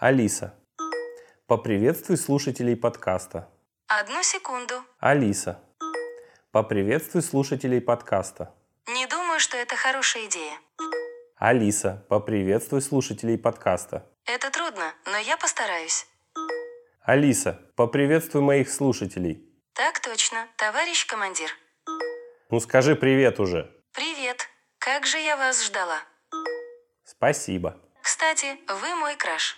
Алиса, поприветствуй слушателей подкаста. Одну секунду. Алиса, поприветствуй слушателей подкаста. Не думаю, что это хорошая идея. Алиса, поприветствуй слушателей подкаста. Это трудно, но я постараюсь. Алиса, поприветствуй моих слушателей. Так точно, товарищ командир. Ну скажи привет уже. Привет. Как же я вас ждала. Спасибо. Кстати, вы мой краш.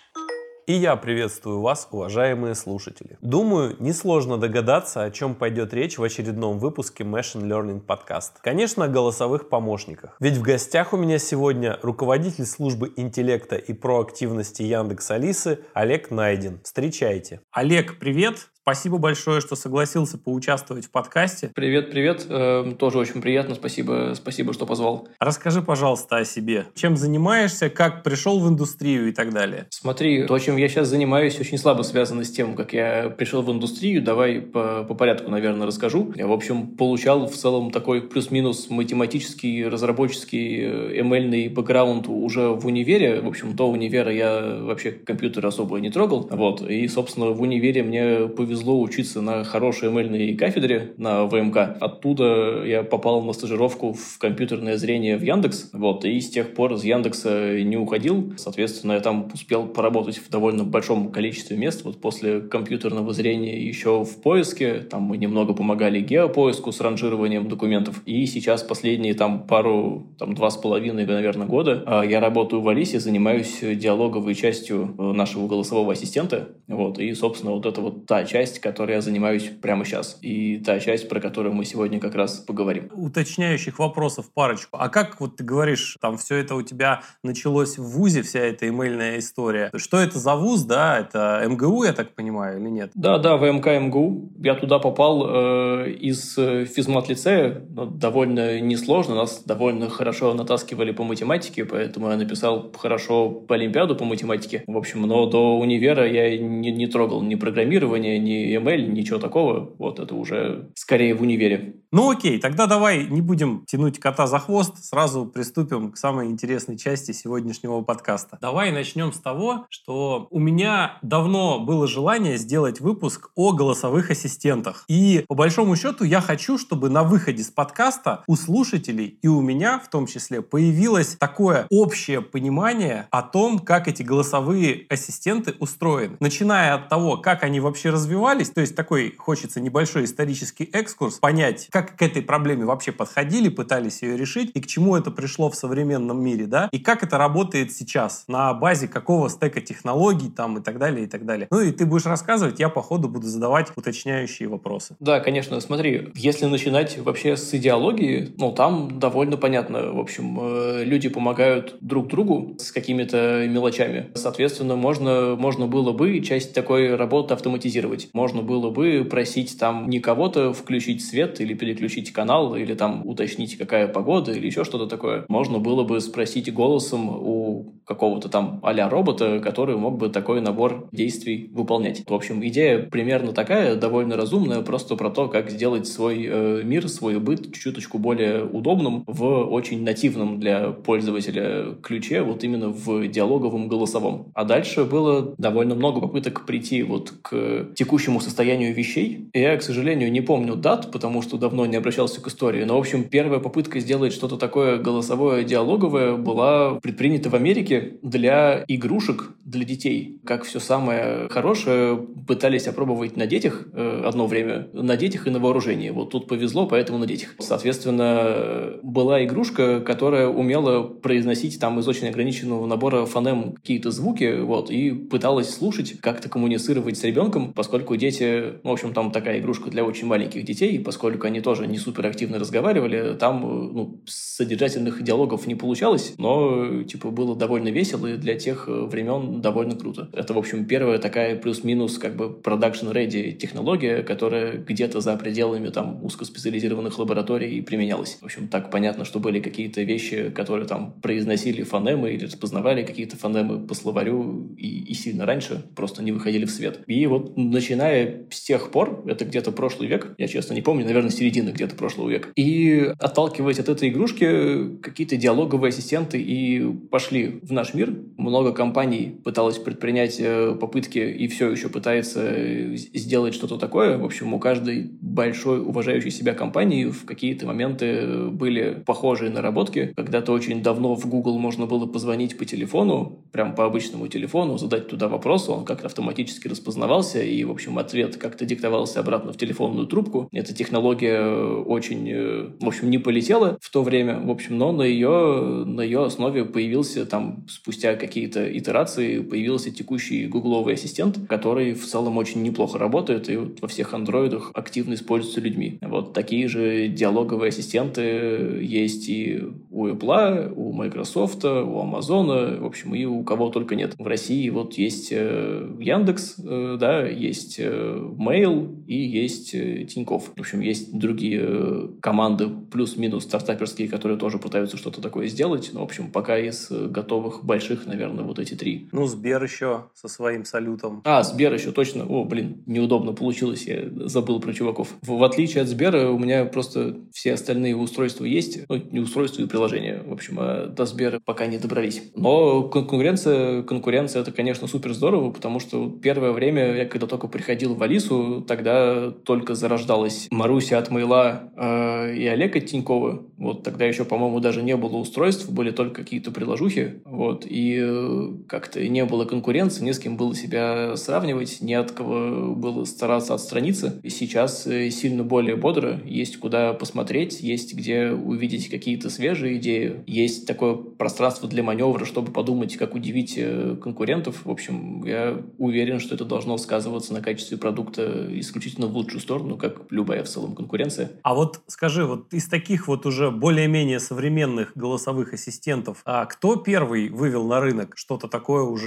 И я приветствую вас, уважаемые слушатели. Думаю, несложно догадаться, о чем пойдет речь в очередном выпуске Machine Learning Podcast. Конечно, о голосовых помощниках. Ведь в гостях у меня сегодня руководитель службы интеллекта и проактивности Яндекс Алисы Олег Найден. Встречайте. Олег, привет! Спасибо большое, что согласился поучаствовать в подкасте. Привет, привет. Э, тоже очень приятно. Спасибо, спасибо, что позвал. Расскажи, пожалуйста, о себе. Чем занимаешься, как пришел в индустрию и так далее. Смотри, то, чем я сейчас занимаюсь, очень слабо связано с тем, как я пришел в индустрию. Давай по, по порядку, наверное, расскажу. Я, в общем, получал в целом такой плюс-минус математический, разработческий, ML-ный бэкграунд уже в универе. В общем, до универа я вообще компьютер особо не трогал. Вот. И, собственно, в универе мне повезло повезло учиться на хорошей ML кафедре на ВМК. Оттуда я попал на стажировку в компьютерное зрение в Яндекс. Вот, и с тех пор из Яндекса не уходил. Соответственно, я там успел поработать в довольно большом количестве мест. Вот после компьютерного зрения еще в поиске. Там мы немного помогали геопоиску с ранжированием документов. И сейчас последние там пару, там два с половиной, наверное, года а, я работаю в Алисе, занимаюсь диалоговой частью э, нашего голосового ассистента. Вот, и, собственно, вот это вот та часть, часть, которой я занимаюсь прямо сейчас. И та часть, про которую мы сегодня как раз поговорим. Уточняющих вопросов парочку. А как вот ты говоришь, там все это у тебя началось в ВУЗе, вся эта имейльная история. Что это за ВУЗ, да? Это МГУ, я так понимаю, или нет? Да, да, ВМК МГУ. Я туда попал э, из э, физмат-лицея. Ну, довольно несложно. Нас довольно хорошо натаскивали по математике, поэтому я написал хорошо по Олимпиаду по математике. В общем, но до универа я не, не трогал ни программирование, ни ни ML, ничего такого. Вот это уже скорее в универе. Ну окей, тогда давай не будем тянуть кота за хвост, сразу приступим к самой интересной части сегодняшнего подкаста. Давай начнем с того, что у меня давно было желание сделать выпуск о голосовых ассистентах. И по большому счету я хочу, чтобы на выходе с подкаста у слушателей и у меня в том числе появилось такое общее понимание о том, как эти голосовые ассистенты устроены. Начиная от того, как они вообще развивались, то есть такой хочется небольшой исторический экскурс, понять, как к этой проблеме вообще подходили, пытались ее решить, и к чему это пришло в современном мире, да, и как это работает сейчас, на базе какого стека технологий там и так далее, и так далее. Ну и ты будешь рассказывать, я по ходу буду задавать уточняющие вопросы. Да, конечно, смотри, если начинать вообще с идеологии, ну там довольно понятно, в общем, э, люди помогают друг другу с какими-то мелочами. Соответственно, можно, можно было бы часть такой работы автоматизировать. Можно было бы просить там не кого-то включить свет или переключить канал или там уточнить, какая погода или еще что-то такое, можно было бы спросить голосом у какого-то там а робота, который мог бы такой набор действий выполнять. В общем, идея примерно такая, довольно разумная, просто про то, как сделать свой э, мир, свой быт чуточку более удобным в очень нативном для пользователя ключе, вот именно в диалоговом голосовом. А дальше было довольно много попыток прийти вот к текущему состоянию вещей. Я, к сожалению, не помню дат, потому что давно не обращался к истории. Но, в общем, первая попытка сделать что-то такое голосовое, диалоговое была предпринята в Америке для игрушек для детей. Как все самое хорошее пытались опробовать на детях э, одно время, на детях и на вооружении. Вот тут повезло, поэтому на детях. Соответственно, была игрушка, которая умела произносить там из очень ограниченного набора фонем какие-то звуки, вот, и пыталась слушать, как-то коммуницировать с ребенком, поскольку дети, в общем, там такая игрушка для очень маленьких детей, поскольку они тоже не супер активно разговаривали, там ну, содержательных диалогов не получалось, но типа было довольно весело и для тех э, времен довольно круто. Это, в общем, первая такая плюс-минус как бы production-ready технология, которая где-то за пределами там узкоспециализированных лабораторий применялась. В общем, так понятно, что были какие-то вещи, которые там произносили фонемы или распознавали какие-то фонемы по словарю и, и сильно раньше просто не выходили в свет. И вот начиная с тех пор, это где-то прошлый век, я честно не помню, наверное, середины где-то прошлого века. И отталкиваясь от этой игрушки, какие-то диалоговые ассистенты и пошли в наш мир. Много компаний пыталась предпринять э, попытки и все еще пытается э, сделать что-то такое. В общем, у каждой большой уважающей себя компании в какие-то моменты были похожие наработки. Когда-то очень давно в Google можно было позвонить по телефону, прям по обычному телефону, задать туда вопрос, он как-то автоматически распознавался, и, в общем, ответ как-то диктовался обратно в телефонную трубку. Эта технология очень, в общем, не полетела в то время, в общем, но на ее, на ее основе появился там спустя какие-то итерации появился текущий гугловый ассистент, который в целом очень неплохо работает и вот во всех андроидах активно используется людьми. Вот такие же диалоговые ассистенты есть и у Apple, у Microsoft, у Amazon, в общем, и у кого только нет. В России вот есть э, Яндекс, э, да, есть э, Mail и есть Тиньков. В общем, есть другие команды плюс-минус стартаперские, которые тоже пытаются что-то такое сделать. Но, в общем, пока из готовых больших, наверное, вот эти три. Ну, Сбер еще со своим салютом. А, Сбер еще, точно. О, блин, неудобно получилось, я забыл про чуваков. В, в отличие от Сбера, у меня просто все остальные устройства есть. Ну, не устройства и приложения. В общем, а до Сбера пока не добрались. Но конкуренция, конкуренция это, конечно, супер здорово, потому что первое время, я когда только приходил в Алису, тогда только зарождалась Маруся от Мейла э, и Олега Тинькова. Вот тогда еще, по-моему, даже не было устройств, были только какие-то приложухи. Вот, и э, как-то не было конкуренции, не с кем было себя сравнивать, не от кого было стараться отстраниться. И сейчас э, сильно более бодро, есть куда посмотреть, есть где увидеть какие-то свежие идеи, есть такое пространство для маневра, чтобы подумать, как удивить э, конкурентов. В общем, я уверен, что это должно сказываться на качестве продукта исключительно в лучшую сторону, как любая в целом конкуренция. А вот скажи, вот из таких вот уже более-менее современных голосовых ассистентов, а кто первый вывел на рынок что-то такое уже,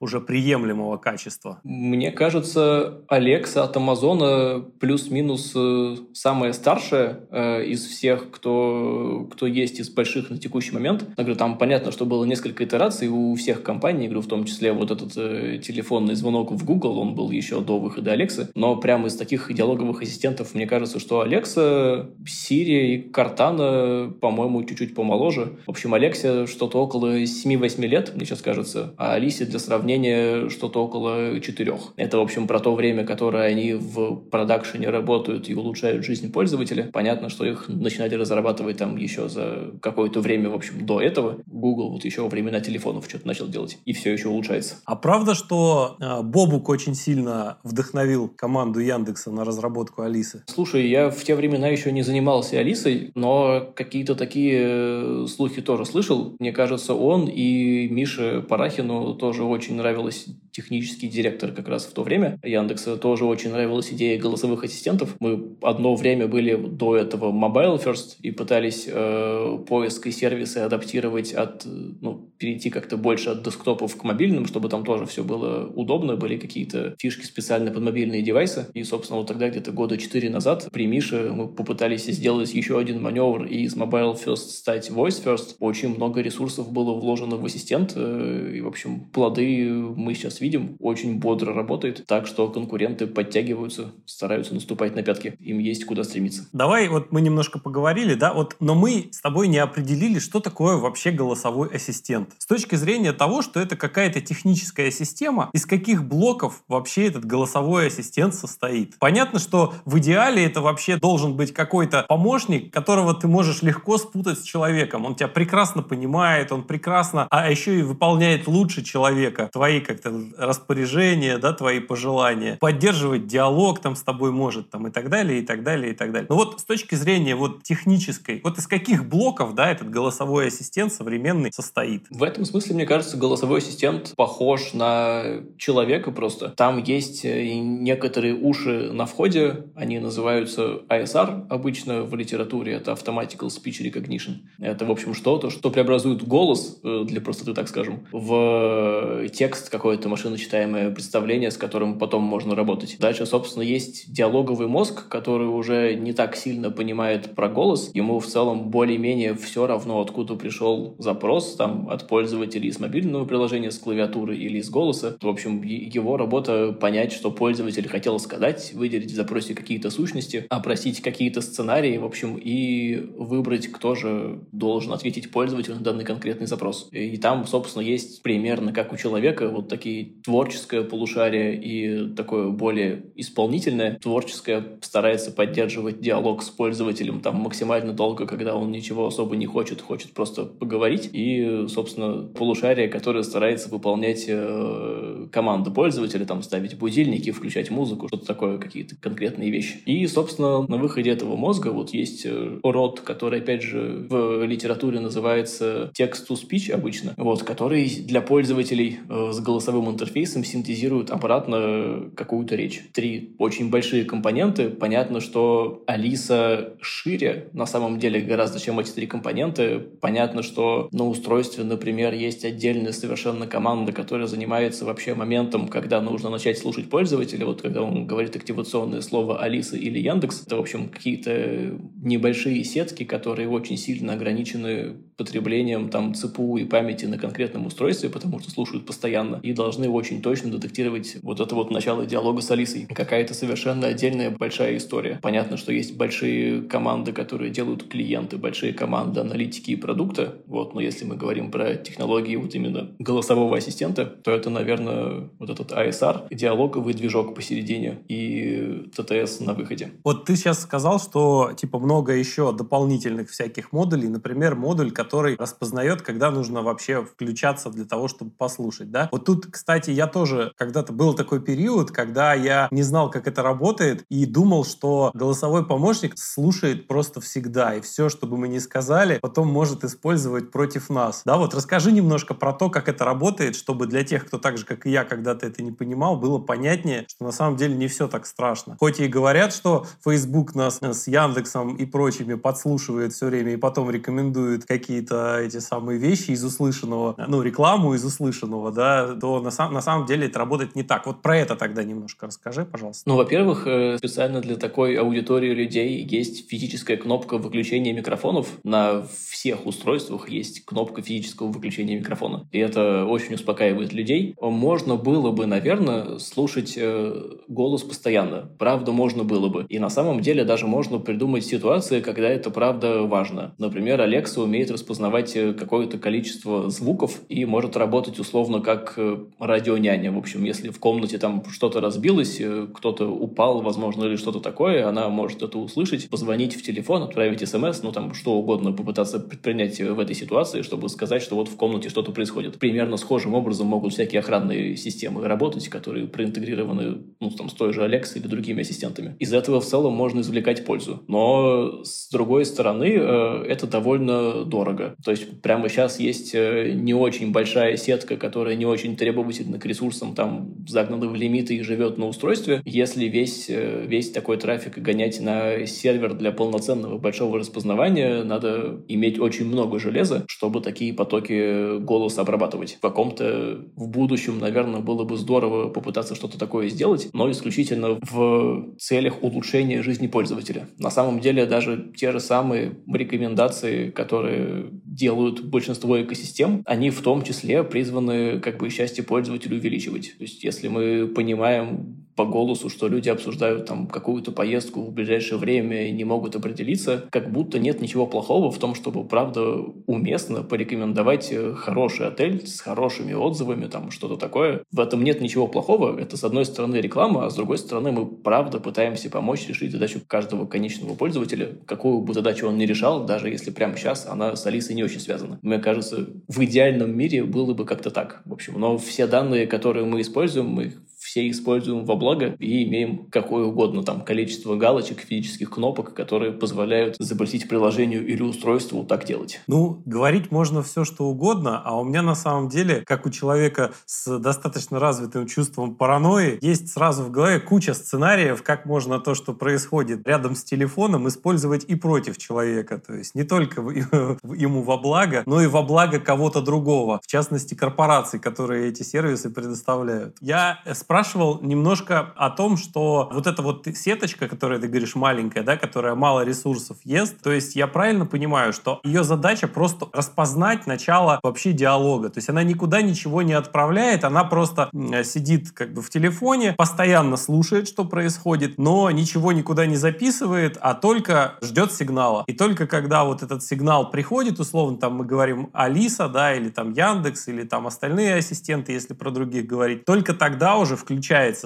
уже приемлемого качества? Мне кажется, Alexa от Амазона плюс-минус э, самая старшая э, из всех, кто, кто есть из больших на текущий момент. Там понятно, что было несколько итераций у всех компаний, в том числе вот этот э, телефонный звонок в Google, он был еще до выхода Alexa. Но прямо из таких диалоговых ассистентов, мне кажется, что Alexa, Siri и Cortana, по-моему, чуть-чуть помоложе. В общем, Alexa что-то около 7-8 лет, мне сейчас кажется, а Алисе для сравнения что-то около 4. Это, в общем, про то время, которое они в продакшене работают и улучшают жизнь пользователя. Понятно, что их начинали разрабатывать там еще за какое-то время, в общем, до этого. Google вот еще во времена телефонов что-то начал делать, и все еще улучшается. А правда, что э, Бобук очень сильно вдохновил команду Яндекса на разработку Алисы? Слушай, я в те времена еще не занимался Алисой, но какие-то такие э, слухи тоже слышал. Мне кажется, он и Миша Парахину тоже очень нравилась технический директор как раз в то время Яндекса. Тоже очень нравилась идея голосовых ассистентов. Мы одно время были до этого mobile first и пытались э, поиск и сервисы адаптировать от, ну, перейти как-то больше от десктопов к мобильным, чтобы там тоже все было удобно, были какие-то фишки специально под мобильные девайсы. И, собственно, вот тогда где-то года четыре назад при Мише мы попытались сделать еще один маневр и из mobile first стать voice first. Очень много ресурсов было вложено в ассистент, э, и, в общем, плоды мы сейчас видим, очень бодро работает, так что конкуренты подтягиваются, стараются наступать на пятки, им есть куда стремиться. Давай, вот мы немножко поговорили, да, вот, но мы с тобой не определили, что такое вообще голосовой ассистент. С точки зрения того, что это какая-то техническая система, из каких блоков вообще этот голосовой ассистент состоит. Понятно, что в идеале это вообще должен быть какой-то помощник, которого ты можешь легко спутать с человеком. Он тебя прекрасно понимает, он прекрасно, а еще и выполняет лучше человека твои как-то распоряжения, да, твои пожелания, поддерживать диалог там с тобой может, там и так далее, и так далее, и так далее. Но вот с точки зрения вот технической, вот из каких блоков, да, этот голосовой ассистент современный состоит? В этом смысле, мне кажется, голосовой ассистент похож на человека просто. Там есть э, некоторые уши на входе, они называются ISR обычно в литературе, это Automatical Speech Recognition. Это, в общем, что-то, что преобразует голос, э, для простоты, так скажем, в текст какой-то машиночитаемое представление, с которым потом можно работать. Дальше, собственно, есть диалоговый мозг, который уже не так сильно понимает про голос. Ему в целом более-менее все равно, откуда пришел запрос, там, от пользователей из мобильного приложения, с клавиатуры или из голоса. В общем, его работа понять, что пользователь хотел сказать, выделить в запросе какие-то сущности, опросить какие-то сценарии, в общем, и выбрать, кто же должен ответить пользователю на данный конкретный запрос. И там, собственно, есть примерно как у человека вот такие творческое полушарие и такое более исполнительное. Творческое старается поддерживать диалог с пользователем там максимально долго, когда он ничего особо не хочет, хочет просто поговорить. И, собственно, полушарие, которое старается выполнять э, команды пользователя, там ставить будильники, включать музыку, что-то такое, какие-то конкретные вещи. И, собственно, на выходе этого мозга вот есть э, род, который, опять же, в литературе называется text-to-speech обычно, вот, который для пользователей э, с голосовым интерфейсом синтезирует обратно какую-то речь. Три очень большие компоненты. Понятно, что Алиса шире на самом деле гораздо, чем эти три компоненты. Понятно, что на устройстве, например, есть отдельная совершенно команда, которая занимается вообще моментом, когда нужно начать слушать пользователя. Вот когда он говорит активационное слово Алиса или Яндекс, это, в общем, какие-то небольшие сетки, которые очень сильно ограничены потреблением там ЦПУ и памяти на конкретном устройстве, потому что слушают постоянно, и должны очень точно детектировать вот это вот начало диалога с Алисой. Какая-то совершенно отдельная большая история. Понятно, что есть большие команды, которые делают клиенты, большие команды аналитики и продукта, вот, но если мы говорим про технологии вот именно голосового ассистента, то это, наверное, вот этот ASR, диалоговый движок посередине и TTS на выходе. Вот ты сейчас сказал, что типа много еще дополнительных всяких модулей, например, модуль, который который распознает, когда нужно вообще включаться для того, чтобы послушать, да. Вот тут, кстати, я тоже когда-то был такой период, когда я не знал, как это работает, и думал, что голосовой помощник слушает просто всегда, и все, что бы мы ни сказали, потом может использовать против нас. Да, вот расскажи немножко про то, как это работает, чтобы для тех, кто так же, как и я, когда-то это не понимал, было понятнее, что на самом деле не все так страшно. Хоть и говорят, что Facebook нас с Яндексом и прочими подслушивает все время и потом рекомендует какие какие-то эти самые вещи из услышанного, ну, рекламу из услышанного, да, то на, сам, на самом деле это работает не так. Вот про это тогда немножко расскажи, пожалуйста. Ну, во-первых, э, специально для такой аудитории людей есть физическая кнопка выключения микрофонов. На всех устройствах есть кнопка физического выключения микрофона. И это очень успокаивает людей. Можно было бы, наверное, слушать э, голос постоянно. Правда, можно было бы. И на самом деле даже можно придумать ситуации, когда это правда важно. Например, Alexa умеет распознавать э, какое-то количество звуков и может работать условно как э, радионяня. В общем, если в комнате там что-то разбилось, э, кто-то упал, возможно, или что-то такое, она может это услышать, позвонить в телефон, отправить смс, ну там что угодно попытаться предпринять в этой ситуации, чтобы сказать, что вот в комнате что-то происходит. Примерно схожим образом могут всякие охранные системы работать, которые проинтегрированы ну, там, с той же Alexa или другими ассистентами. Из этого в целом можно извлекать пользу. Но с другой стороны, это довольно дорого дорого. То есть прямо сейчас есть э, не очень большая сетка, которая не очень требовательна к ресурсам, там загнана в лимиты и живет на устройстве. Если весь, э, весь такой трафик гонять на сервер для полноценного большого распознавания, надо иметь очень много железа, чтобы такие потоки голоса обрабатывать. В каком-то в будущем, наверное, было бы здорово попытаться что-то такое сделать, но исключительно в целях улучшения жизни пользователя. На самом деле даже те же самые рекомендации, которые делают большинство экосистем, они в том числе призваны как бы счастье пользователя увеличивать. То есть если мы понимаем по голосу, что люди обсуждают там какую-то поездку в ближайшее время и не могут определиться, как будто нет ничего плохого в том, чтобы, правда, уместно порекомендовать э, хороший отель с хорошими отзывами, там что-то такое. В этом нет ничего плохого. Это, с одной стороны, реклама, а с другой стороны, мы, правда, пытаемся помочь решить задачу каждого конечного пользователя, какую бы задачу он ни решал, даже если прямо сейчас она с Алисой не очень связана. Мне кажется, в идеальном мире было бы как-то так. В общем, но все данные, которые мы используем, мы все используем во благо и имеем какое угодно там количество галочек, физических кнопок, которые позволяют запретить приложению или устройству так делать. Ну, говорить можно все, что угодно, а у меня на самом деле, как у человека с достаточно развитым чувством паранойи, есть сразу в голове куча сценариев, как можно то, что происходит рядом с телефоном, использовать и против человека. То есть не только ему во благо, но и во благо кого-то другого. В частности, корпораций, которые эти сервисы предоставляют. Я спрашивал немножко о том, что вот эта вот сеточка, которая, ты говоришь, маленькая, да, которая мало ресурсов ест, то есть я правильно понимаю, что ее задача просто распознать начало вообще диалога. То есть она никуда ничего не отправляет, она просто сидит как бы в телефоне, постоянно слушает, что происходит, но ничего никуда не записывает, а только ждет сигнала. И только когда вот этот сигнал приходит, условно, там мы говорим Алиса, да, или там Яндекс, или там остальные ассистенты, если про других говорить, только тогда уже включается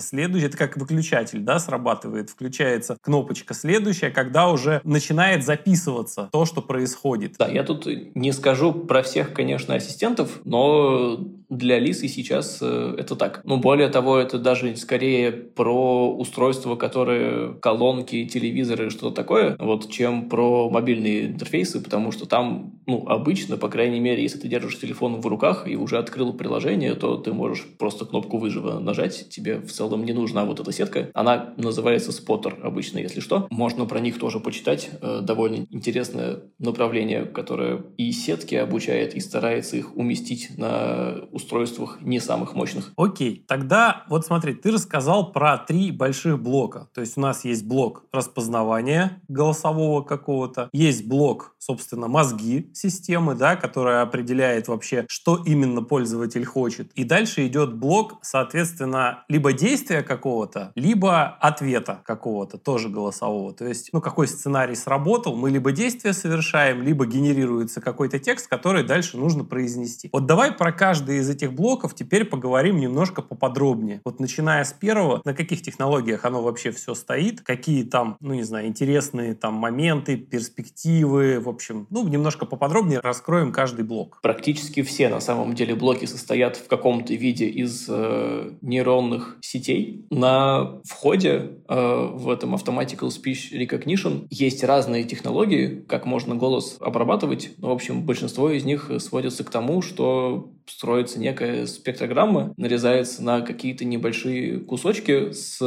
следующий, это как выключатель, да, срабатывает, включается кнопочка следующая, когда уже начинает записываться то, что происходит. Да, я тут не скажу про всех, конечно, ассистентов, но для Лисы сейчас э, это так. Ну, более того, это даже скорее про устройства, которые колонки, телевизоры, что-то такое, вот, чем про мобильные интерфейсы, потому что там, ну, обычно, по крайней мере, если ты держишь телефон в руках и уже открыл приложение, то ты можешь просто кнопку выжива нажать, тебе в целом не нужна вот эта сетка. Она называется споттер обычно, если что. Можно про них тоже почитать. Э, довольно интересное направление, которое и сетки обучает, и старается их уместить на устройствах не самых мощных. Окей, тогда вот смотри, ты рассказал про три больших блока. То есть у нас есть блок распознавания голосового какого-то, есть блок, собственно, мозги системы, да, которая определяет вообще, что именно пользователь хочет. И дальше идет блок, соответственно, либо действия какого-то, либо ответа какого-то, тоже голосового. То есть, ну, какой сценарий сработал, мы либо действие совершаем, либо генерируется какой-то текст, который дальше нужно произнести. Вот давай про каждый из этих блоков теперь поговорим немножко поподробнее. Вот начиная с первого, на каких технологиях оно вообще все стоит, какие там, ну не знаю, интересные там моменты, перспективы, в общем, ну немножко поподробнее раскроем каждый блок. Практически все на самом деле блоки состоят в каком-то виде из э, нейронных сетей. На входе э, в этом Automatical Speech Recognition есть разные технологии, как можно голос обрабатывать. Но, в общем, большинство из них сводится к тому, что строится некая спектрограмма, нарезается на какие-то небольшие кусочки с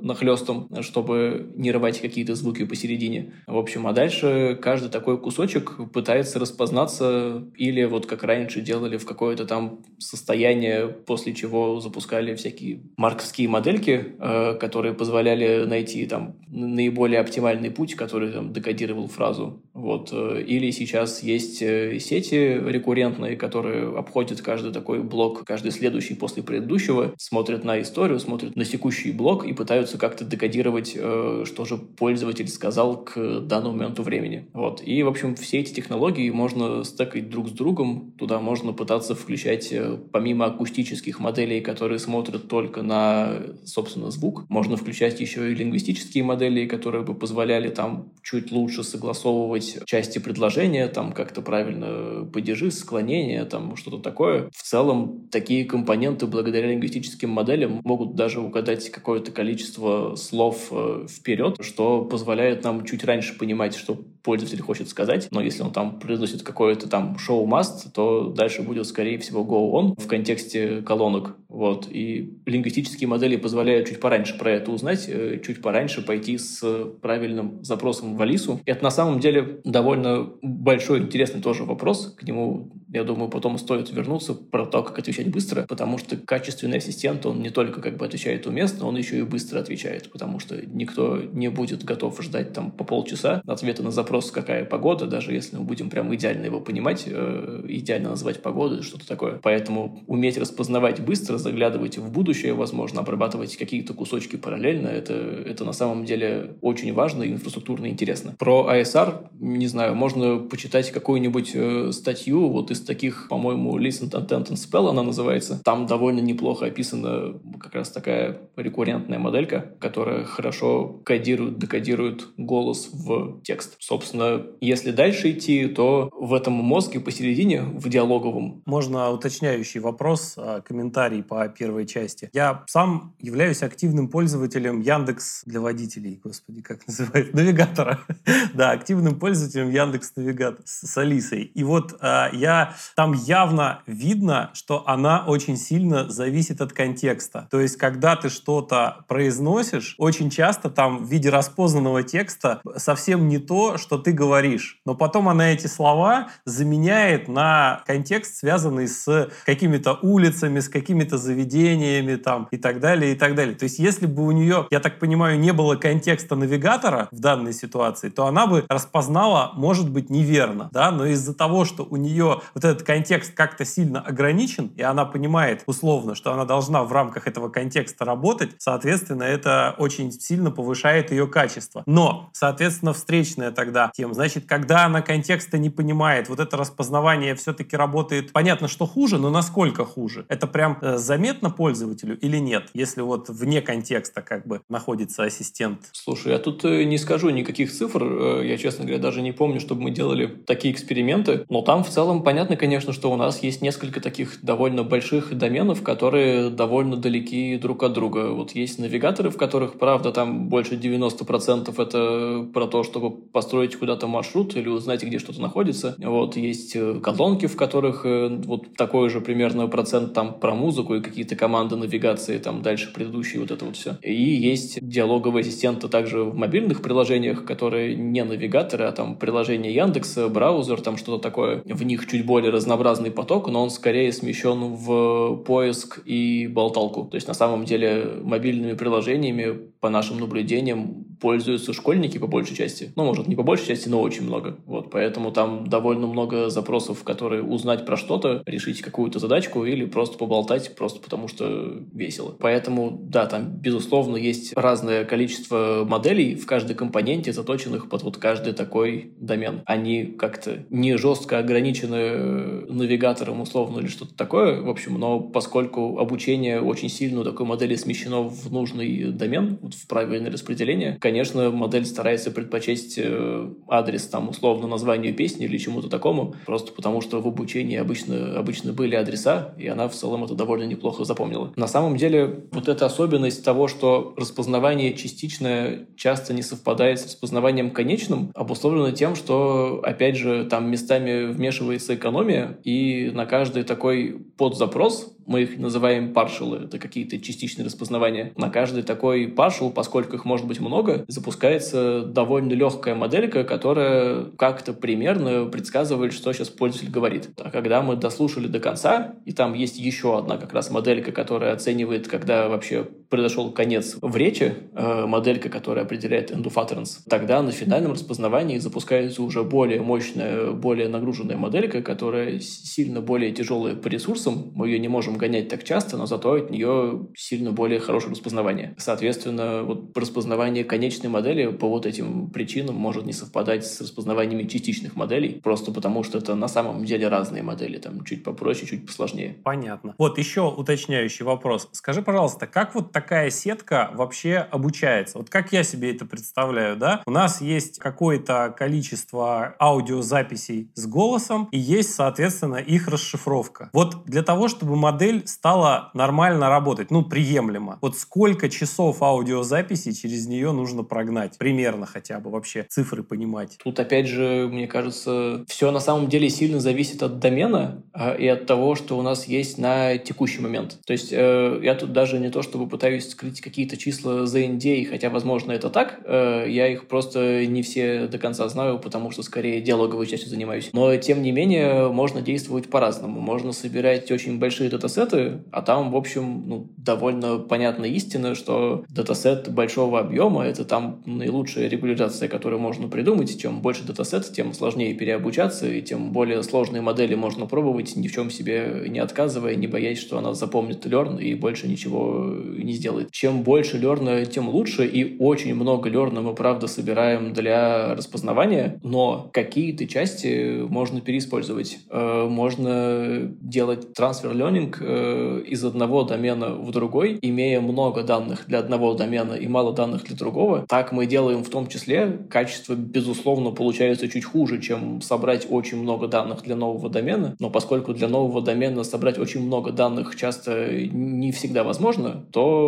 нахлестом, чтобы не рвать какие-то звуки посередине. В общем, а дальше каждый такой кусочек пытается распознаться или вот как раньше делали в какое-то там состояние, после чего запускали всякие марковские модельки, э, которые позволяли найти там наиболее оптимальный путь, который там декодировал фразу. Вот. Э, или сейчас есть э, сети рекуррентные, которые обходят каждый такой блок, каждый следующий после предыдущего, смотрят на историю, смотрят на текущий блок и пытаются как-то декодировать, э, что же пользователь сказал к данному моменту времени. Вот. И, в общем, все эти технологии можно стекать друг с другом. Туда можно пытаться включать, э, помимо акустических моделей, которые смотрят только на, собственно, звук, можно включать еще и лингвистические модели, которые бы позволяли там чуть лучше согласовывать части предложения, там как-то правильно падежи, склонения, там что-то такое такое. В целом, такие компоненты благодаря лингвистическим моделям могут даже угадать какое-то количество слов э, вперед, что позволяет нам чуть раньше понимать, что пользователь хочет сказать. Но если он там произносит какое-то там show must, то дальше будет, скорее всего, go on в контексте колонок. Вот. И лингвистические модели позволяют чуть пораньше про это узнать, э, чуть пораньше пойти с правильным запросом в Алису. Это на самом деле довольно большой, интересный тоже вопрос. К нему, я думаю, потом стоит вернуться про то, как отвечать быстро, потому что качественный ассистент, он не только как бы отвечает уместно, он еще и быстро отвечает, потому что никто не будет готов ждать там по полчаса ответа на запрос, какая погода, даже если мы будем прям идеально его понимать, э, идеально называть погоду, что-то такое. Поэтому уметь распознавать быстро, заглядывать в будущее, возможно, обрабатывать какие-то кусочки параллельно, это, это на самом деле очень важно и инфраструктурно интересно. Про ASR, не знаю, можно почитать какую-нибудь э, статью вот из таких, по-моему, Listen Content and Spell она называется. Там довольно неплохо описана как раз такая рекуррентная моделька, которая хорошо кодирует, декодирует голос в текст. Собственно, собственно, если дальше идти, то в этом мозге посередине, в диалоговом. Можно уточняющий вопрос, а, комментарий по первой части. Я сам являюсь активным пользователем Яндекс для водителей, господи, как называют, навигатора. да, активным пользователем Яндекс Навигатор с Алисой. И вот а, я там явно видно, что она очень сильно зависит от контекста. То есть, когда ты что-то произносишь, очень часто там в виде распознанного текста совсем не то, что ты говоришь. Но потом она эти слова заменяет на контекст, связанный с какими-то улицами, с какими-то заведениями там и так далее, и так далее. То есть, если бы у нее, я так понимаю, не было контекста навигатора в данной ситуации, то она бы распознала, может быть, неверно, да, но из-за того, что у нее вот этот контекст как-то сильно ограничен, и она понимает условно, что она должна в рамках этого контекста работать, соответственно, это очень сильно повышает ее качество. Но, соответственно, встречная тогда тема. Значит, когда она контекста не понимает, вот это распознавание все-таки работает, понятно, что хуже, но насколько хуже? Это прям э, заметно пользователю или нет, если вот вне контекста как бы находится ассистент? Слушай, я тут э, не скажу никаких цифр, э, я, честно говоря, даже не помню, чтобы мы делали такие эксперименты, но там в целом понятно, конечно, что у нас есть несколько таких довольно больших доменов, которые довольно далеки друг от друга. Вот есть навигаторы, в которых, правда, там больше 90% это про то, чтобы построить куда-то маршрут или узнать, где что-то находится. Вот есть э, колонки, в которых э, вот такой же примерно процент там про музыку и какие-то команды навигации, там дальше предыдущие, вот это вот все. И есть диалоговые ассистенты также в мобильных приложениях, которые не навигаторы, а там приложение Яндекса, браузер, там что-то такое. В них чуть более разнообразный поток, но он скорее смещен в поиск и болталку. То есть на самом деле мобильными приложениями по нашим наблюдениям пользуются школьники по большей части. Ну, может, не по большей части, но очень много. Вот, поэтому там довольно много запросов, которые узнать про что-то, решить какую-то задачку или просто поболтать, просто потому что весело. Поэтому, да, там, безусловно, есть разное количество моделей в каждой компоненте, заточенных под вот каждый такой домен. Они как-то не жестко ограничены навигатором условно или что-то такое, в общем, но поскольку обучение очень сильно у такой модели смещено в нужный домен, вот в правильное распределение, конечно, модель старается предпочесть э, адрес там условно названию песни или чему-то такому, просто потому что в обучении обычно, обычно были адреса, и она в целом это довольно неплохо запомнила. На самом деле, вот эта особенность того, что распознавание частичное часто не совпадает с распознаванием конечным, обусловлено тем, что, опять же, там местами вмешивается экономия, и на каждый такой подзапрос мы их называем паршелы, это какие-то частичные распознавания. На каждый такой паршел, поскольку их может быть много, запускается довольно легкая моделька, которая как-то примерно предсказывает, что сейчас пользователь говорит. А когда мы дослушали до конца, и там есть еще одна как раз моделька, которая оценивает, когда вообще произошел конец в речи, э, моделька, которая определяет utterance, тогда на финальном распознавании запускается уже более мощная, более нагруженная моделька, которая сильно более тяжелая по ресурсам. Мы ее не можем гонять так часто, но зато от нее сильно более хорошее распознавание. Соответственно, вот распознавание конечной модели по вот этим причинам может не совпадать с распознаваниями частичных моделей, просто потому что это на самом деле разные модели, там чуть попроще, чуть посложнее. Понятно. Вот еще уточняющий вопрос. Скажи, пожалуйста, как вот такая сетка вообще обучается? Вот как я себе это представляю, да? У нас есть какое-то количество аудиозаписей с голосом, и есть, соответственно, их расшифровка. Вот для того, чтобы модель стала нормально работать, ну, приемлемо. Вот сколько часов аудиозаписи через нее нужно прогнать? Примерно хотя бы вообще цифры понимать. Тут, опять же, мне кажется, все на самом деле сильно зависит от домена э, и от того, что у нас есть на текущий момент. То есть э, я тут даже не то, чтобы пытаюсь скрыть какие-то числа за NDA, хотя, возможно, это так. Э, я их просто не все до конца знаю, потому что скорее диалоговой частью занимаюсь. Но, тем не менее, можно действовать по-разному. Можно собирать очень большие дата датасеты, а там, в общем, ну, довольно понятная истина, что датасет большого объема — это там наилучшая регуляризация, которую можно придумать. Чем больше датасет, тем сложнее переобучаться, и тем более сложные модели можно пробовать, ни в чем себе не отказывая, не боясь, что она запомнит learn и больше ничего не не сделает. Чем больше лерна, тем лучше, и очень много лерна мы, правда, собираем для распознавания, но какие-то части можно переиспользовать. Э, можно делать трансфер learning э, из одного домена в другой, имея много данных для одного домена и мало данных для другого. Так мы делаем в том числе. Качество, безусловно, получается чуть хуже, чем собрать очень много данных для нового домена, но поскольку для нового домена собрать очень много данных часто не всегда возможно, то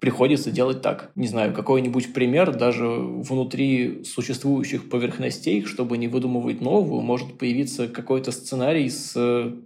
приходится делать так. Не знаю, какой-нибудь пример даже внутри существующих поверхностей, чтобы не выдумывать новую, может появиться какой-то сценарий с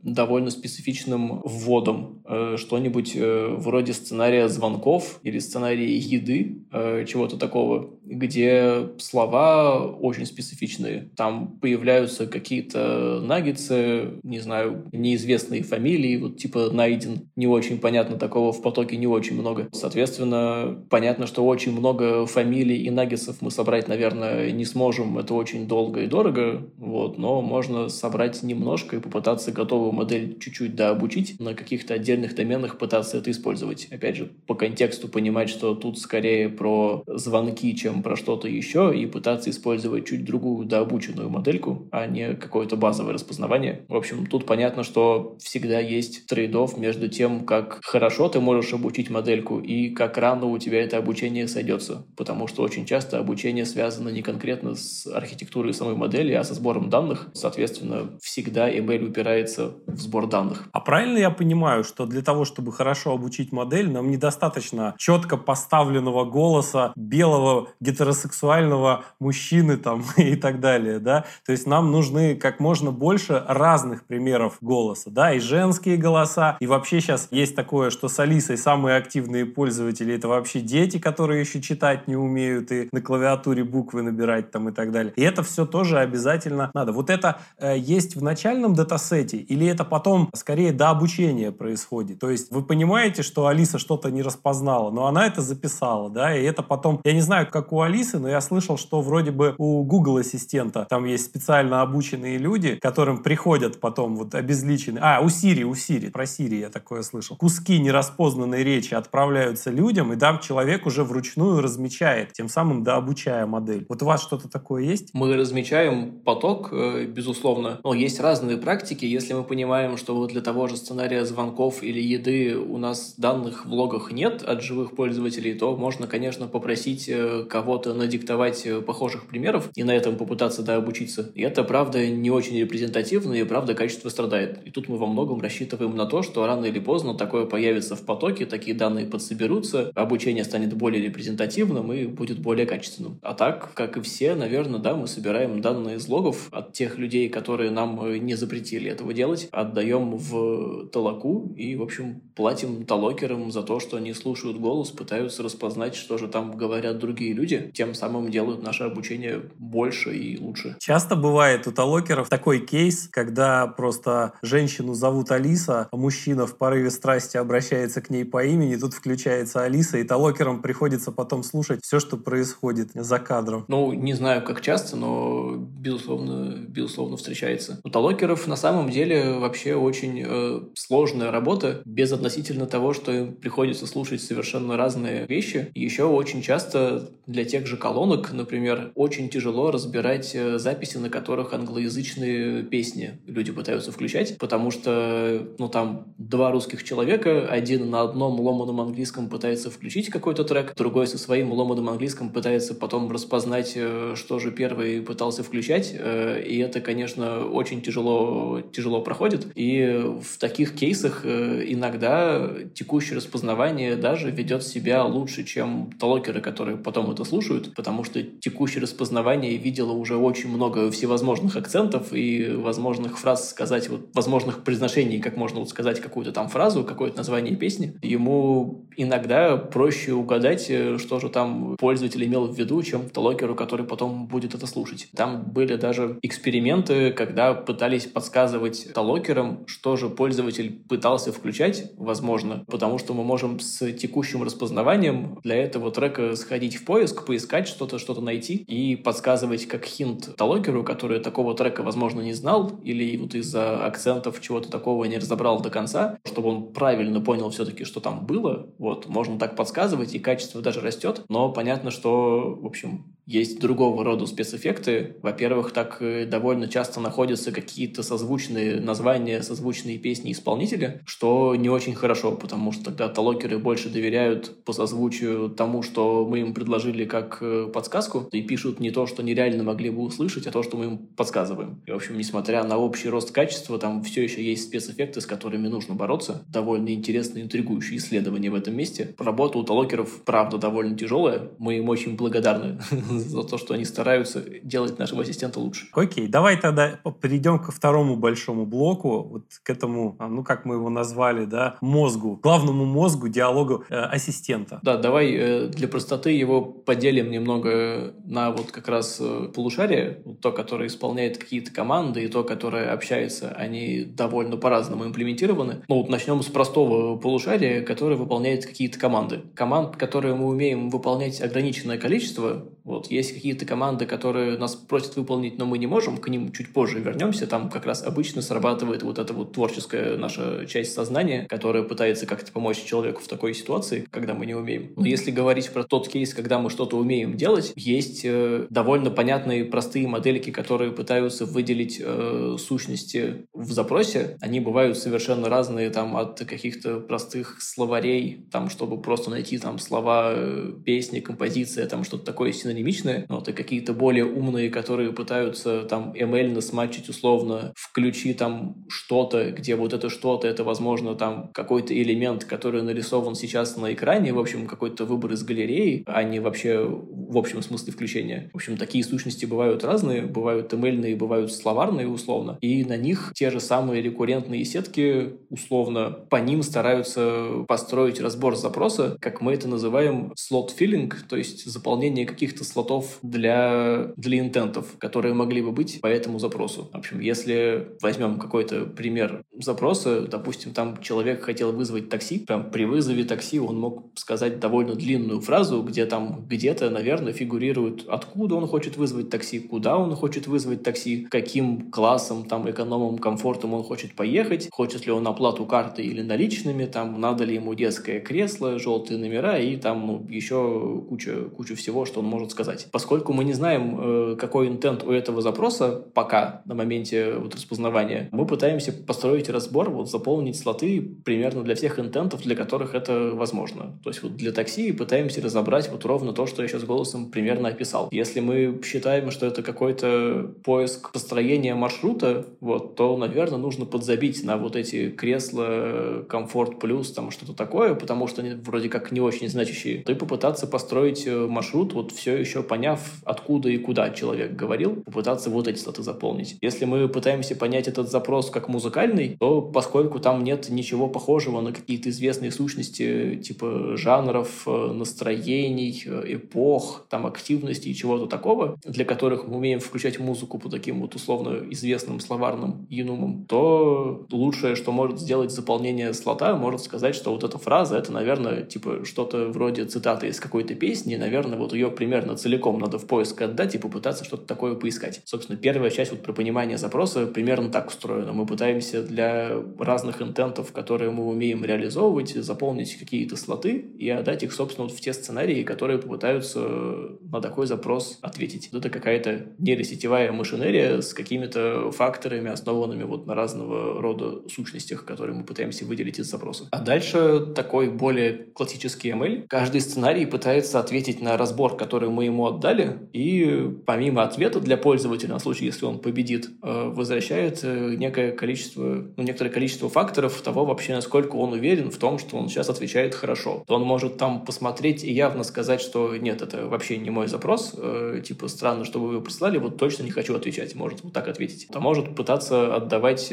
довольно специфичным вводом. Э, что-нибудь э, вроде сценария звонков или сценария еды, э, чего-то такого, где слова очень специфичные. Там появляются какие-то наггетсы, не знаю, неизвестные фамилии, вот типа найден, не очень понятно, такого в потоке не очень много. Соответственно, понятно, что очень много фамилий и наггетсов мы собрать, наверное, не сможем, это очень долго и дорого, вот, но можно собрать немножко и попытаться готовую модель чуть-чуть дообучить, на каких-то отдельных доменах пытаться это использовать. Опять же, по контексту понимать, что тут скорее про звонки, чем про что-то еще, и пытаться использовать чуть другую дообученную модельку, а не какое-то базовое распознавание. В общем, тут понятно, что всегда есть трейдов между тем, как хорошо ты можешь обучить модельку и как рано у тебя это обучение сойдется. Потому что очень часто обучение связано не конкретно с архитектурой самой модели, а со сбором данных. Соответственно, всегда ML упирается в сбор данных. А правильно я понимаю, что для того, чтобы хорошо обучить модель, нам недостаточно четко поставленного голоса белого гетеросексуального мужчины там и так далее, да? То есть нам нужны как можно больше разных примеров голоса, да, и женские голоса, и вообще сейчас есть такое, что с Алисой самые активные пользователи это вообще дети, которые еще читать не умеют и на клавиатуре буквы набирать там и так далее. И это все тоже обязательно надо. Вот это э, есть в начальном датасете или это потом скорее до обучения происходит? То есть вы понимаете, что Алиса что-то не распознала, но она это записала, да, и это потом, я не знаю, как у Алисы, но я слышал, что вроде бы у Google Ассистента там есть специально обученные люди, которым приходят потом вот обезличенные, а, у Siri, у Siri, про Siri я такое слышал, куски нераспознанной речи отправляются людям, и там человек уже вручную размечает, тем самым дообучая модель. Вот у вас что-то такое есть? Мы размечаем поток, э, безусловно, но есть разные практики. Если мы понимаем, что вот для того же сценария звонков или еды у нас данных в логах нет от живых пользователей, то можно, конечно, попросить э, кого-то надиктовать э, похожих примеров и на этом попытаться дообучиться. И это, правда, не очень репрезентативно, и, правда, качество страдает. И тут мы во многом рассчитываем на то, что рано или поздно такое появится в потоке, такие данные подсоберутся, обучение станет более репрезентативным и будет более качественным. А так, как и все, наверное, да, мы собираем данные из логов от тех людей, которые нам э, не запретили этого делать, отдаем в толоку и, в общем, платим талокерам за то, что они слушают голос, пытаются распознать, что же там говорят другие люди, тем самым делают наше обучение больше и лучше. Часто бывает у талокеров такой кейс, когда просто женщину зовут Алиса, а мужчина в порыве страсти обращается к ней по имени, тут включается Алиса, и талокерам приходится потом слушать все, что происходит за кадром. Ну, не знаю, как часто, но безусловно, безусловно встречается. У талокеров на самом деле вообще очень э, сложная работа, без относительно того, что им приходится слушать совершенно разные вещи. Еще очень часто для тех же колонок, например, очень тяжело разбирать э, записи, на которых англоязычные песни люди пытаются включать, потому что, ну, там два русских человека, один на одном ломаном английском пытается включить какой-то трек, другой со своим ломаным английском пытается потом распознать, э, что же первый пытался включать, э, и это, конечно, очень тяжело, тяжело проходит. И в таких кейсах иногда текущее распознавание даже ведет себя лучше, чем толокеры, которые потом это слушают, потому что текущее распознавание видело уже очень много всевозможных акцентов и возможных фраз сказать, вот, возможных произношений, как можно вот сказать какую-то там фразу, какое-то название песни. Ему иногда проще угадать, э, что же там пользователь имел в виду, чем толокеру, который потом будет это слушать. Там были даже эксперименты, когда пытались подсказывать толокерам, что же пользователь пытался включать, возможно, потому что мы можем с текущим распознаванием для этого трека сходить в поиск, поиск, поискать что-то, что-то найти и подсказывать как хинт талогеру, который такого трека, возможно, не знал или вот из-за акцентов чего-то такого не разобрал до конца, чтобы он правильно понял все-таки, что там было. Вот, можно так подсказывать, и качество даже растет. Но понятно, что, в общем, есть другого рода спецэффекты. Во-первых, так э, довольно часто находятся какие-то созвучные названия, созвучные песни исполнителя, что не очень хорошо, потому что тогда талокеры больше доверяют по созвучию тому, что мы им предложили как э, подсказку, и пишут не то, что нереально могли бы услышать, а то, что мы им подсказываем. И, в общем, несмотря на общий рост качества, там все еще есть спецэффекты, с которыми нужно бороться. Довольно интересные, интригующие исследования в этом месте. Работа у талокеров, правда, довольно тяжелая. Мы им очень благодарны за то, что они стараются делать нашего ассистента лучше. Окей, давай тогда перейдем ко второму большому блоку, вот к этому, а, ну как мы его назвали, да, мозгу, главному мозгу диалогу э, ассистента. Да, давай э, для простоты его поделим немного на вот как раз э, полушарие, вот то, которое исполняет какие-то команды, и то, которое общается, они довольно по-разному имплементированы. Ну вот начнем с простого полушария, которое выполняет какие-то команды. Команд, которые мы умеем выполнять ограниченное количество, вот есть какие-то команды, которые нас просят выполнить, но мы не можем, к ним чуть позже вернемся. Там как раз обычно срабатывает вот эта вот творческая наша часть сознания, которая пытается как-то помочь человеку в такой ситуации, когда мы не умеем. Но если говорить про тот кейс, когда мы что-то умеем делать, есть э, довольно понятные простые модельки, которые пытаются выделить э, сущности в запросе. Они бывают совершенно разные, там от каких-то простых словарей, там чтобы просто найти там слова э, песни, композиция, там что-то такое синонимичное, вот, и какие-то более умные, которые пытаются там ML смачить условно в ключи там что-то, где вот это что-то, это, возможно, там какой-то элемент, который нарисован сейчас на экране, в общем, какой-то выбор из галереи, а не вообще в общем смысле включения. В общем, такие сущности бывают разные, бывают ML, бывают словарные условно, и на них те же самые рекуррентные сетки условно по ним стараются построить разбор запроса, как мы это называем слот-филлинг, то есть заполнение каких-то слотов для, для интентов, которые могли бы быть по этому запросу. В общем, если возьмем какой-то пример запроса, допустим, там человек хотел вызвать такси, прям при вызове такси он мог сказать довольно длинную фразу, где там где-то, наверное, фигурирует, откуда он хочет вызвать такси, куда он хочет вызвать такси, каким классом, там, экономом, комфортом он хочет поехать, хочет ли он оплату карты или наличными, там, надо ли ему детское кресло, желтые номера и там ну, еще куча, куча всего, что он может сказать. Поскольку мы не знаем, э, какой интент у этого запроса пока на моменте вот распознавания, мы пытаемся построить разбор, вот заполнить слоты примерно для всех интентов, для которых это возможно. То есть вот для такси пытаемся разобрать вот ровно то, что я сейчас голосом примерно описал. Если мы считаем, что это какой-то поиск построения маршрута, вот, то, наверное, нужно подзабить на вот эти кресла, комфорт плюс, там что-то такое, потому что они вроде как не очень значащие, и попытаться построить э, маршрут, вот все еще поняв, откуда и куда человек говорил, попытаться вот эти слоты заполнить. Если мы пытаемся понять этот запрос как музыкальный, то поскольку там нет ничего похожего на какие-то известные сущности типа жанров, э, настроений, э, эпох, там активности и чего-то такого, для которых мы умеем включать музыку по таким вот условно известным словарным юнумам, то лучшее, что может сделать заполнение слота, может сказать, что вот эта фраза, это, наверное, типа что-то вроде цитаты из какой-то песни, наверное, вот ее примерно целиком надо в поиск отдать и попытаться что-то такое поискать. Собственно, первая часть вот про понимание запроса примерно так устроена. Мы пытаемся для разных интентов, которые мы умеем реализовывать, заполнить какие-то слоты и отдать их, собственно, вот в те сценарии, которые попытаются на такой запрос ответить. Это какая-то нейросетевая машинерия с какими-то факторами, основанными вот на разного рода сущностях, которые мы пытаемся выделить из запроса. А дальше такой более классический ML. Каждый сценарий пытается ответить на разбор, который мы ему отдали, и помимо ответа для пользователя, на случай, если он победит, э, возвращает э, некое количество, ну, некоторое количество факторов того вообще, насколько он уверен в том, что он сейчас отвечает хорошо. Он может там посмотреть и явно сказать, что нет, это вообще не мой запрос, э, типа странно, что вы его прислали, вот точно не хочу отвечать, может вот так ответить. То может пытаться отдавать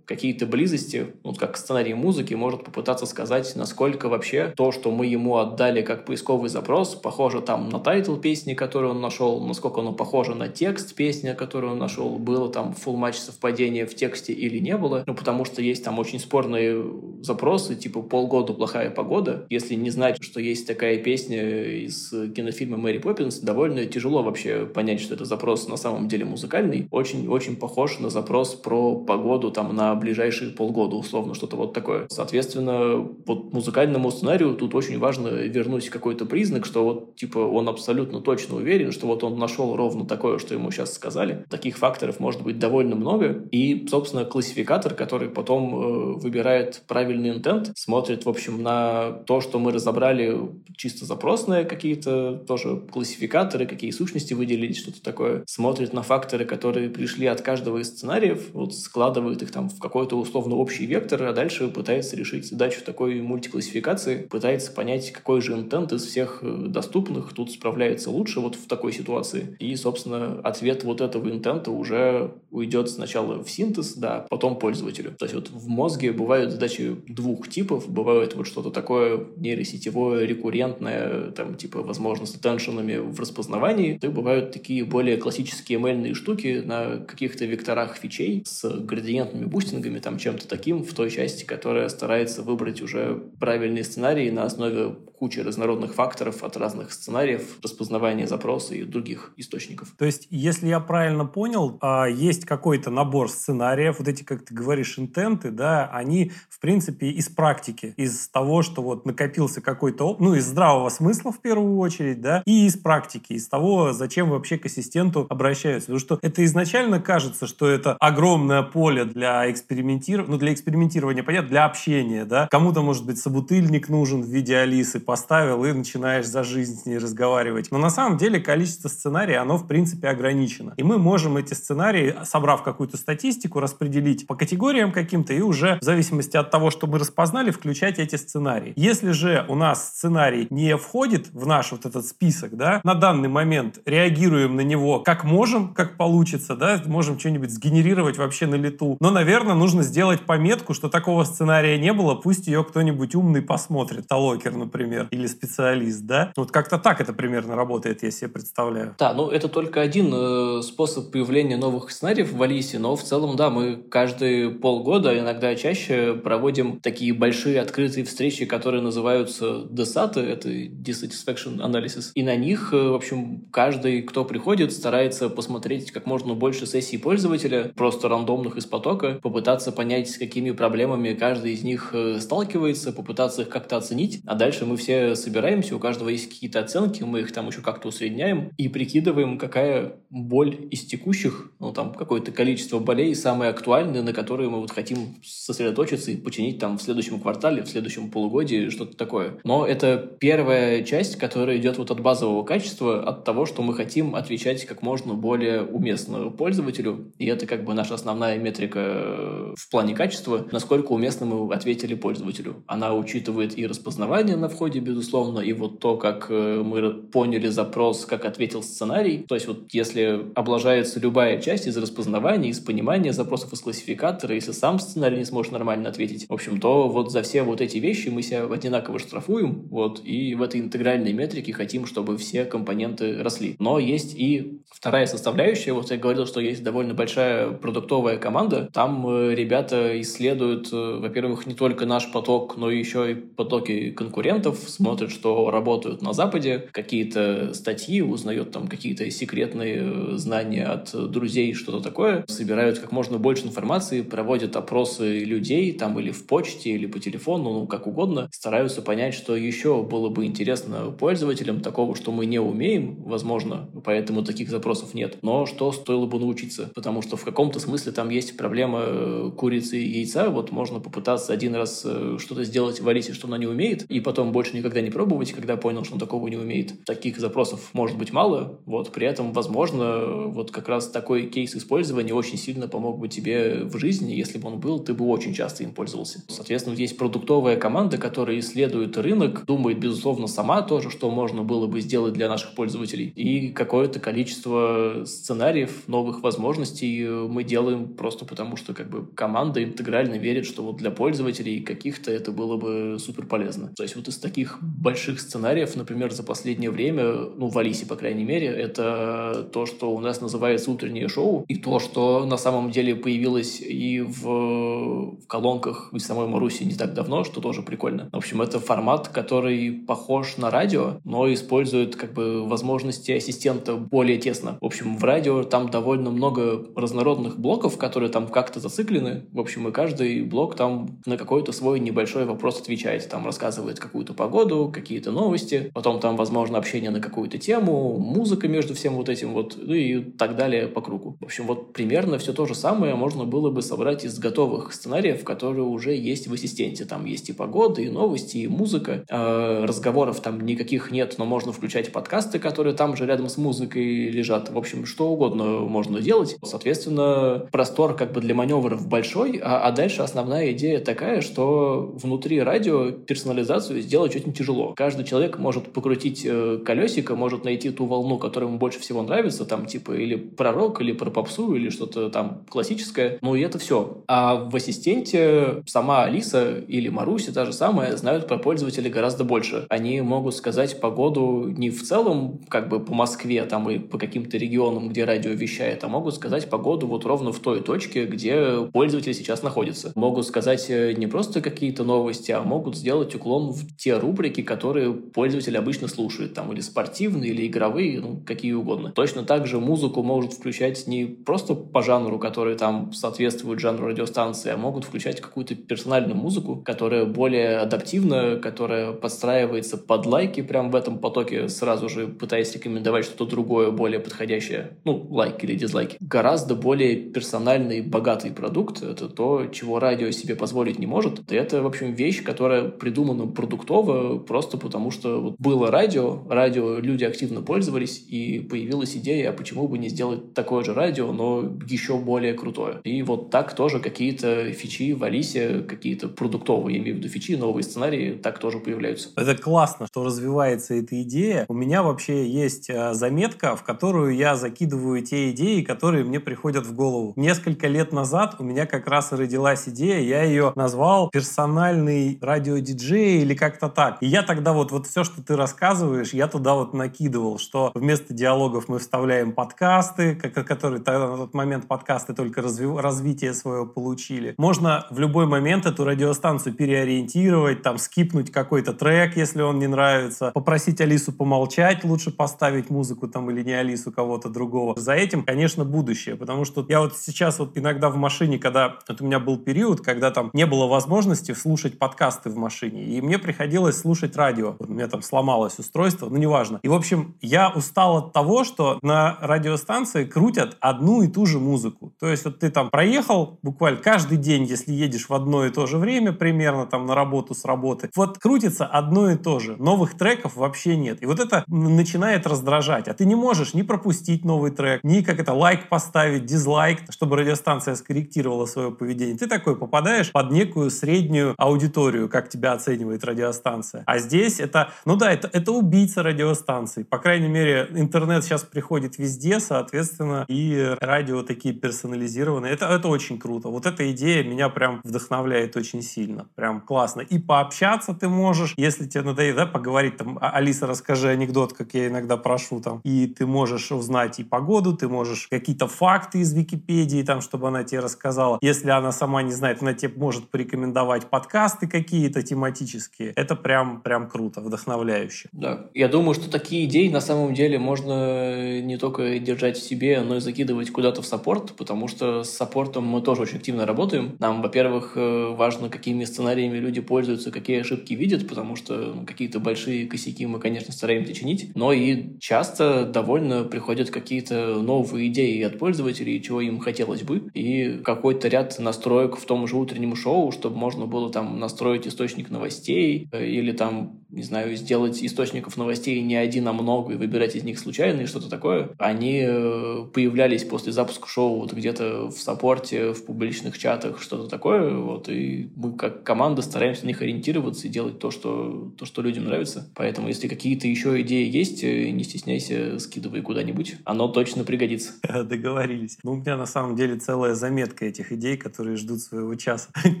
какие-то близости, вот как сценарий музыки, может попытаться сказать, насколько вообще то, что мы ему отдали как поисковый запрос, похоже там на title песни, которую он нашел, насколько оно похоже на текст песни, которую он нашел, было там full match совпадение в тексте или не было, ну, потому что есть там очень спорные запросы, типа полгода плохая погода. Если не знать, что есть такая песня из кинофильма «Мэри Поппинс» довольно тяжело вообще понять, что это запрос на самом деле музыкальный. Очень-очень похож на запрос про погоду там на ближайшие полгода, условно, что-то вот такое. Соответственно, вот музыкальному сценарию тут очень важно вернуть какой-то признак, что вот, типа, он абсолютно точно уверен, что вот он нашел ровно такое, что ему сейчас сказали. Таких факторов может быть довольно много. И, собственно, классификатор, который потом э, выбирает правильный интент, смотрит, в общем, на то, что мы разобрали чисто запросные какие-то тоже классификаторы, какие сущности выделились, что-то такое. Смотрит на факторы, которые пришли от каждого из сценариев, вот складывает их там в какой-то условно общий вектор, а дальше пытается решить задачу такой мультиклассификации, пытается понять, какой же интент из всех э, доступных тут справляется лучше вот в такой ситуации. И, собственно, ответ вот этого интента уже уйдет сначала в синтез, да, потом пользователю. То есть вот в мозге бывают задачи двух типов. Бывает вот что-то такое нейросетевое, рекуррентное, там, типа, возможно, с attention'ами в распознавании. И бывают такие более классические ML штуки на каких-то векторах фичей с градиентными бустингами, там, чем-то таким в той части, которая старается выбрать уже правильный сценарий на основе кучи разнородных факторов от разных сценариев, распознавания запроса и других источников. То есть, если я правильно понял, а, есть какой-то набор сценариев, вот эти, как ты говоришь, интенты, да, они, в принципе, из практики, из того, что вот накопился какой-то, ну, из здравого смысла в первую очередь, да, и из практики, из того, зачем вообще к ассистенту обращаются. Потому что это изначально кажется, что это огромное поле для экспериментирования, ну, для экспериментирования, понятно, для общения, да. Кому-то, может быть, собутыльник нужен в виде Алисы, поставил и начинаешь за жизнь с ней разговаривать. Но на самом деле количество сценариев, оно, в принципе, ограничено. И мы можем эти сценарии, собрав какую-то статистику, распределить по категориям каким-то и уже в зависимости от того, что мы распознали, включать эти сценарии. Если же у нас сценарий не входит в наш вот этот список, да, на данный момент реагируем на него как можем, как получится, да, можем что-нибудь сгенерировать вообще на лету. Но, наверное, нужно сделать пометку, что такого сценария не было, пусть ее кто-нибудь умный посмотрит. Талокер, например, или специалист, да? Вот как-то так это примерно работает, я себе представляю. Да, ну это только один э, способ появления новых сценариев в Алисе, но в целом, да, мы каждые полгода, иногда чаще, проводим такие большие открытые встречи, которые называются DSAT, это Dissatisfaction Analysis, и на них, э, в общем, каждый, кто приходит, старается посмотреть как можно больше сессий пользователя, просто рандомных из потока, попытаться понять, с какими проблемами каждый из них э, сталкивается, попытаться их как-то оценить, а дальше мы все собираемся, у каждого есть какие-то оценки, мы их там еще как-то усредняем и прикидываем, какая боль из текущих, ну там какое-то количество болей самые актуальные, на которые мы вот хотим сосредоточиться и починить там в следующем квартале, в следующем полугодии, что-то такое. Но это первая часть, которая идет вот от базового качества, от того, что мы хотим отвечать как можно более уместно пользователю, и это как бы наша основная метрика в плане качества, насколько уместно мы ответили пользователю. Она учитывает и распознавание на входе, безусловно, и вот то, как э, мы поняли запрос, как ответил сценарий. То есть вот если облажается любая часть из распознавания, из понимания запросов из классификатора, если сам сценарий не сможет нормально ответить, в общем, то вот за все вот эти вещи мы себя одинаково штрафуем, вот, и в этой интегральной метрике хотим, чтобы все компоненты росли. Но есть и вторая составляющая, вот я говорил, что есть довольно большая продуктовая команда, там э, ребята исследуют, э, во-первых, не только наш поток, но еще и потоки конкурентов, смотрят, что работают на Западе, какие-то статьи, узнают там какие-то секретные э, знания от друзей, что-то такое, собирают как можно больше информации, проводят опросы людей там или в почте, или по телефону, ну как угодно, стараются понять, что еще было бы интересно пользователям такого, что мы не умеем, возможно, поэтому таких запросов нет, но что стоило бы научиться, потому что в каком-то смысле там есть проблема э, курицы и яйца, вот можно попытаться один раз э, что-то сделать в Алисе, что она не умеет, и потом больше никогда не пробовать, когда понял, что он такого не умеет. Таких запросов может быть мало, вот, при этом, возможно, вот как раз такой кейс использования очень сильно помог бы тебе в жизни, если бы он был, ты бы очень часто им пользовался. Соответственно, есть продуктовая команда, которая исследует рынок, думает, безусловно, сама тоже, что можно было бы сделать для наших пользователей, и какое-то количество сценариев, новых возможностей мы делаем просто потому, что как бы команда интегрально верит, что вот для пользователей каких-то это было бы супер полезно. То есть вот из таких больших сценариев, например, за последнее время, ну, в Алисе, по крайней мере, это то, что у нас называется утреннее шоу, и то, что на самом деле появилось и в, в колонках из самой Маруси не так давно, что тоже прикольно. В общем, это формат, который похож на радио, но использует как бы возможности ассистента более тесно. В общем, в радио там довольно много разнородных блоков, которые там как-то зациклены. В общем, и каждый блок там на какой-то свой небольшой вопрос отвечает. Там рассказывает какую-то погоду, какие-то новости, потом там, возможно, общение на какую-то тему, музыка между всем вот этим вот, ну и так далее по кругу. В общем, вот примерно все то же самое можно было бы собрать из готовых сценариев, которые уже есть в ассистенте. Там есть и погода, и новости, и музыка. Э, разговоров там никаких нет, но можно включать подкасты, которые там же рядом с музыкой лежат. В общем, что угодно можно делать. Соответственно, простор как бы для маневров большой, а, а дальше основная идея такая, что внутри радио персонализацию сделать очень тяжело. Каждый человек может покрутить э, колесико, может найти ту волну, которая ему больше всего нравится, там типа или про рок, или про попсу, или что-то там классическое. Ну и это все. А в ассистенте сама Алиса или Маруся, та же самая, знают про пользователя гораздо больше. Они могут сказать погоду не в целом, как бы по Москве там и по каким-то регионам, где радио вещает, а могут сказать погоду вот ровно в той точке, где пользователь сейчас находится. Могут сказать э, не просто какие-то новости, а могут сделать уклон в те рубрики, которые пользователь обычно слушает, там или спортивные, или игровые, ну, какие угодно. Точно так же музыку может включать не просто по жанру, который там соответствует жанру радиостанции, а могут включать какую-то персональную музыку, которая более адаптивна, которая подстраивается под лайки прямо в этом потоке, сразу же пытаясь рекомендовать что-то другое, более подходящее, ну, лайк или дизлайки. Гораздо более персональный, богатый продукт — это то, чего радио себе позволить не может. Это, в общем, вещь, которая придумана продуктово просто потому, что вот было радио, радио люди активно пользовались, и появилась идея, а почему бы не сделать такое же радио, но еще более крутое. И вот так тоже какие-то фичи в Алисе, какие-то продуктовые, я имею в виду фичи, новые сценарии, так тоже появляются. Это классно, что развивается эта идея. У меня вообще есть э, заметка, в которую я закидываю те идеи, которые мне приходят в голову. Несколько лет назад у меня как раз и родилась идея, я ее назвал персональный радиодиджей или как-то так. И я тогда вот, вот все, что ты рассказываешь, я туда вот накидывал, что вместо диалогов мы вставляем подкасты, которые тогда на тот момент подкасты только разви развитие свое получили. Можно в любой момент эту радиостанцию переориентировать, там скипнуть какой-то трек, если он не нравится, попросить Алису помолчать, лучше поставить музыку там или не Алису, кого-то другого. За этим, конечно, будущее, потому что я вот сейчас вот иногда в машине, когда вот у меня был период, когда там не было возможности слушать подкасты в машине, и мне приходилось слушать радио. Вот у меня там сломалось устройство, ну неважно. И, в общем, я устал от того, что на радиостанции крутят одну и ту же музыку. То есть вот ты там проехал буквально каждый день, если едешь в одно и то же время примерно там на работу с работы, вот крутится одно и то же. Новых треков вообще нет. И вот это начинает раздражать. А ты не можешь ни пропустить новый трек, ни как это лайк поставить, дизлайк, чтобы радиостанция скорректировала свое поведение. Ты такой попадаешь под некую среднюю аудиторию, как тебя оценивает радиостанция. А здесь это, ну да, это, это убийца радиостанции. По крайней мере, интернет сейчас приходит везде, соответственно, и радио такие персонализированные. Это, это очень круто. Вот эта идея меня прям вдохновляет очень сильно. Прям классно. И пообщаться ты можешь, если тебе надоест, да, поговорить там, «А, Алиса, расскажи анекдот, как я иногда прошу там. И ты можешь узнать и погоду, ты можешь какие-то факты из Википедии, там, чтобы она тебе рассказала. Если она сама не знает, она тебе может порекомендовать подкасты какие-то тематические. Это прям, прям круто, вдохновляюще. Да. Я думаю, что такие идеи на самом деле можно не только держать в себе, но и закидывать куда-то в саппорт, потому что с саппортом мы тоже очень активно работаем. Нам, во-первых, э, важно, какими сценариями люди пользуются, какие ошибки видят, потому что ну, какие-то большие косяки мы, конечно, стараемся чинить, но и часто довольно приходят какие-то новые идеи от пользователей, чего им хотелось бы, и какой-то ряд настроек в том же утреннем шоу, чтобы можно было там настроить источник новостей э, или там не знаю, сделать источников новостей не один, а много и выбирать из них случайно и что-то такое, они э, появлялись после запуска шоу вот где-то в саппорте, в публичных чатах, что-то такое, вот, и мы как команда стараемся на них ориентироваться и делать то, что, то, что людям нравится. Поэтому, если какие-то еще идеи есть, э, не стесняйся, скидывай куда-нибудь. Оно точно пригодится. Договорились. Ну, у меня на самом деле целая заметка этих идей, которые ждут своего часа,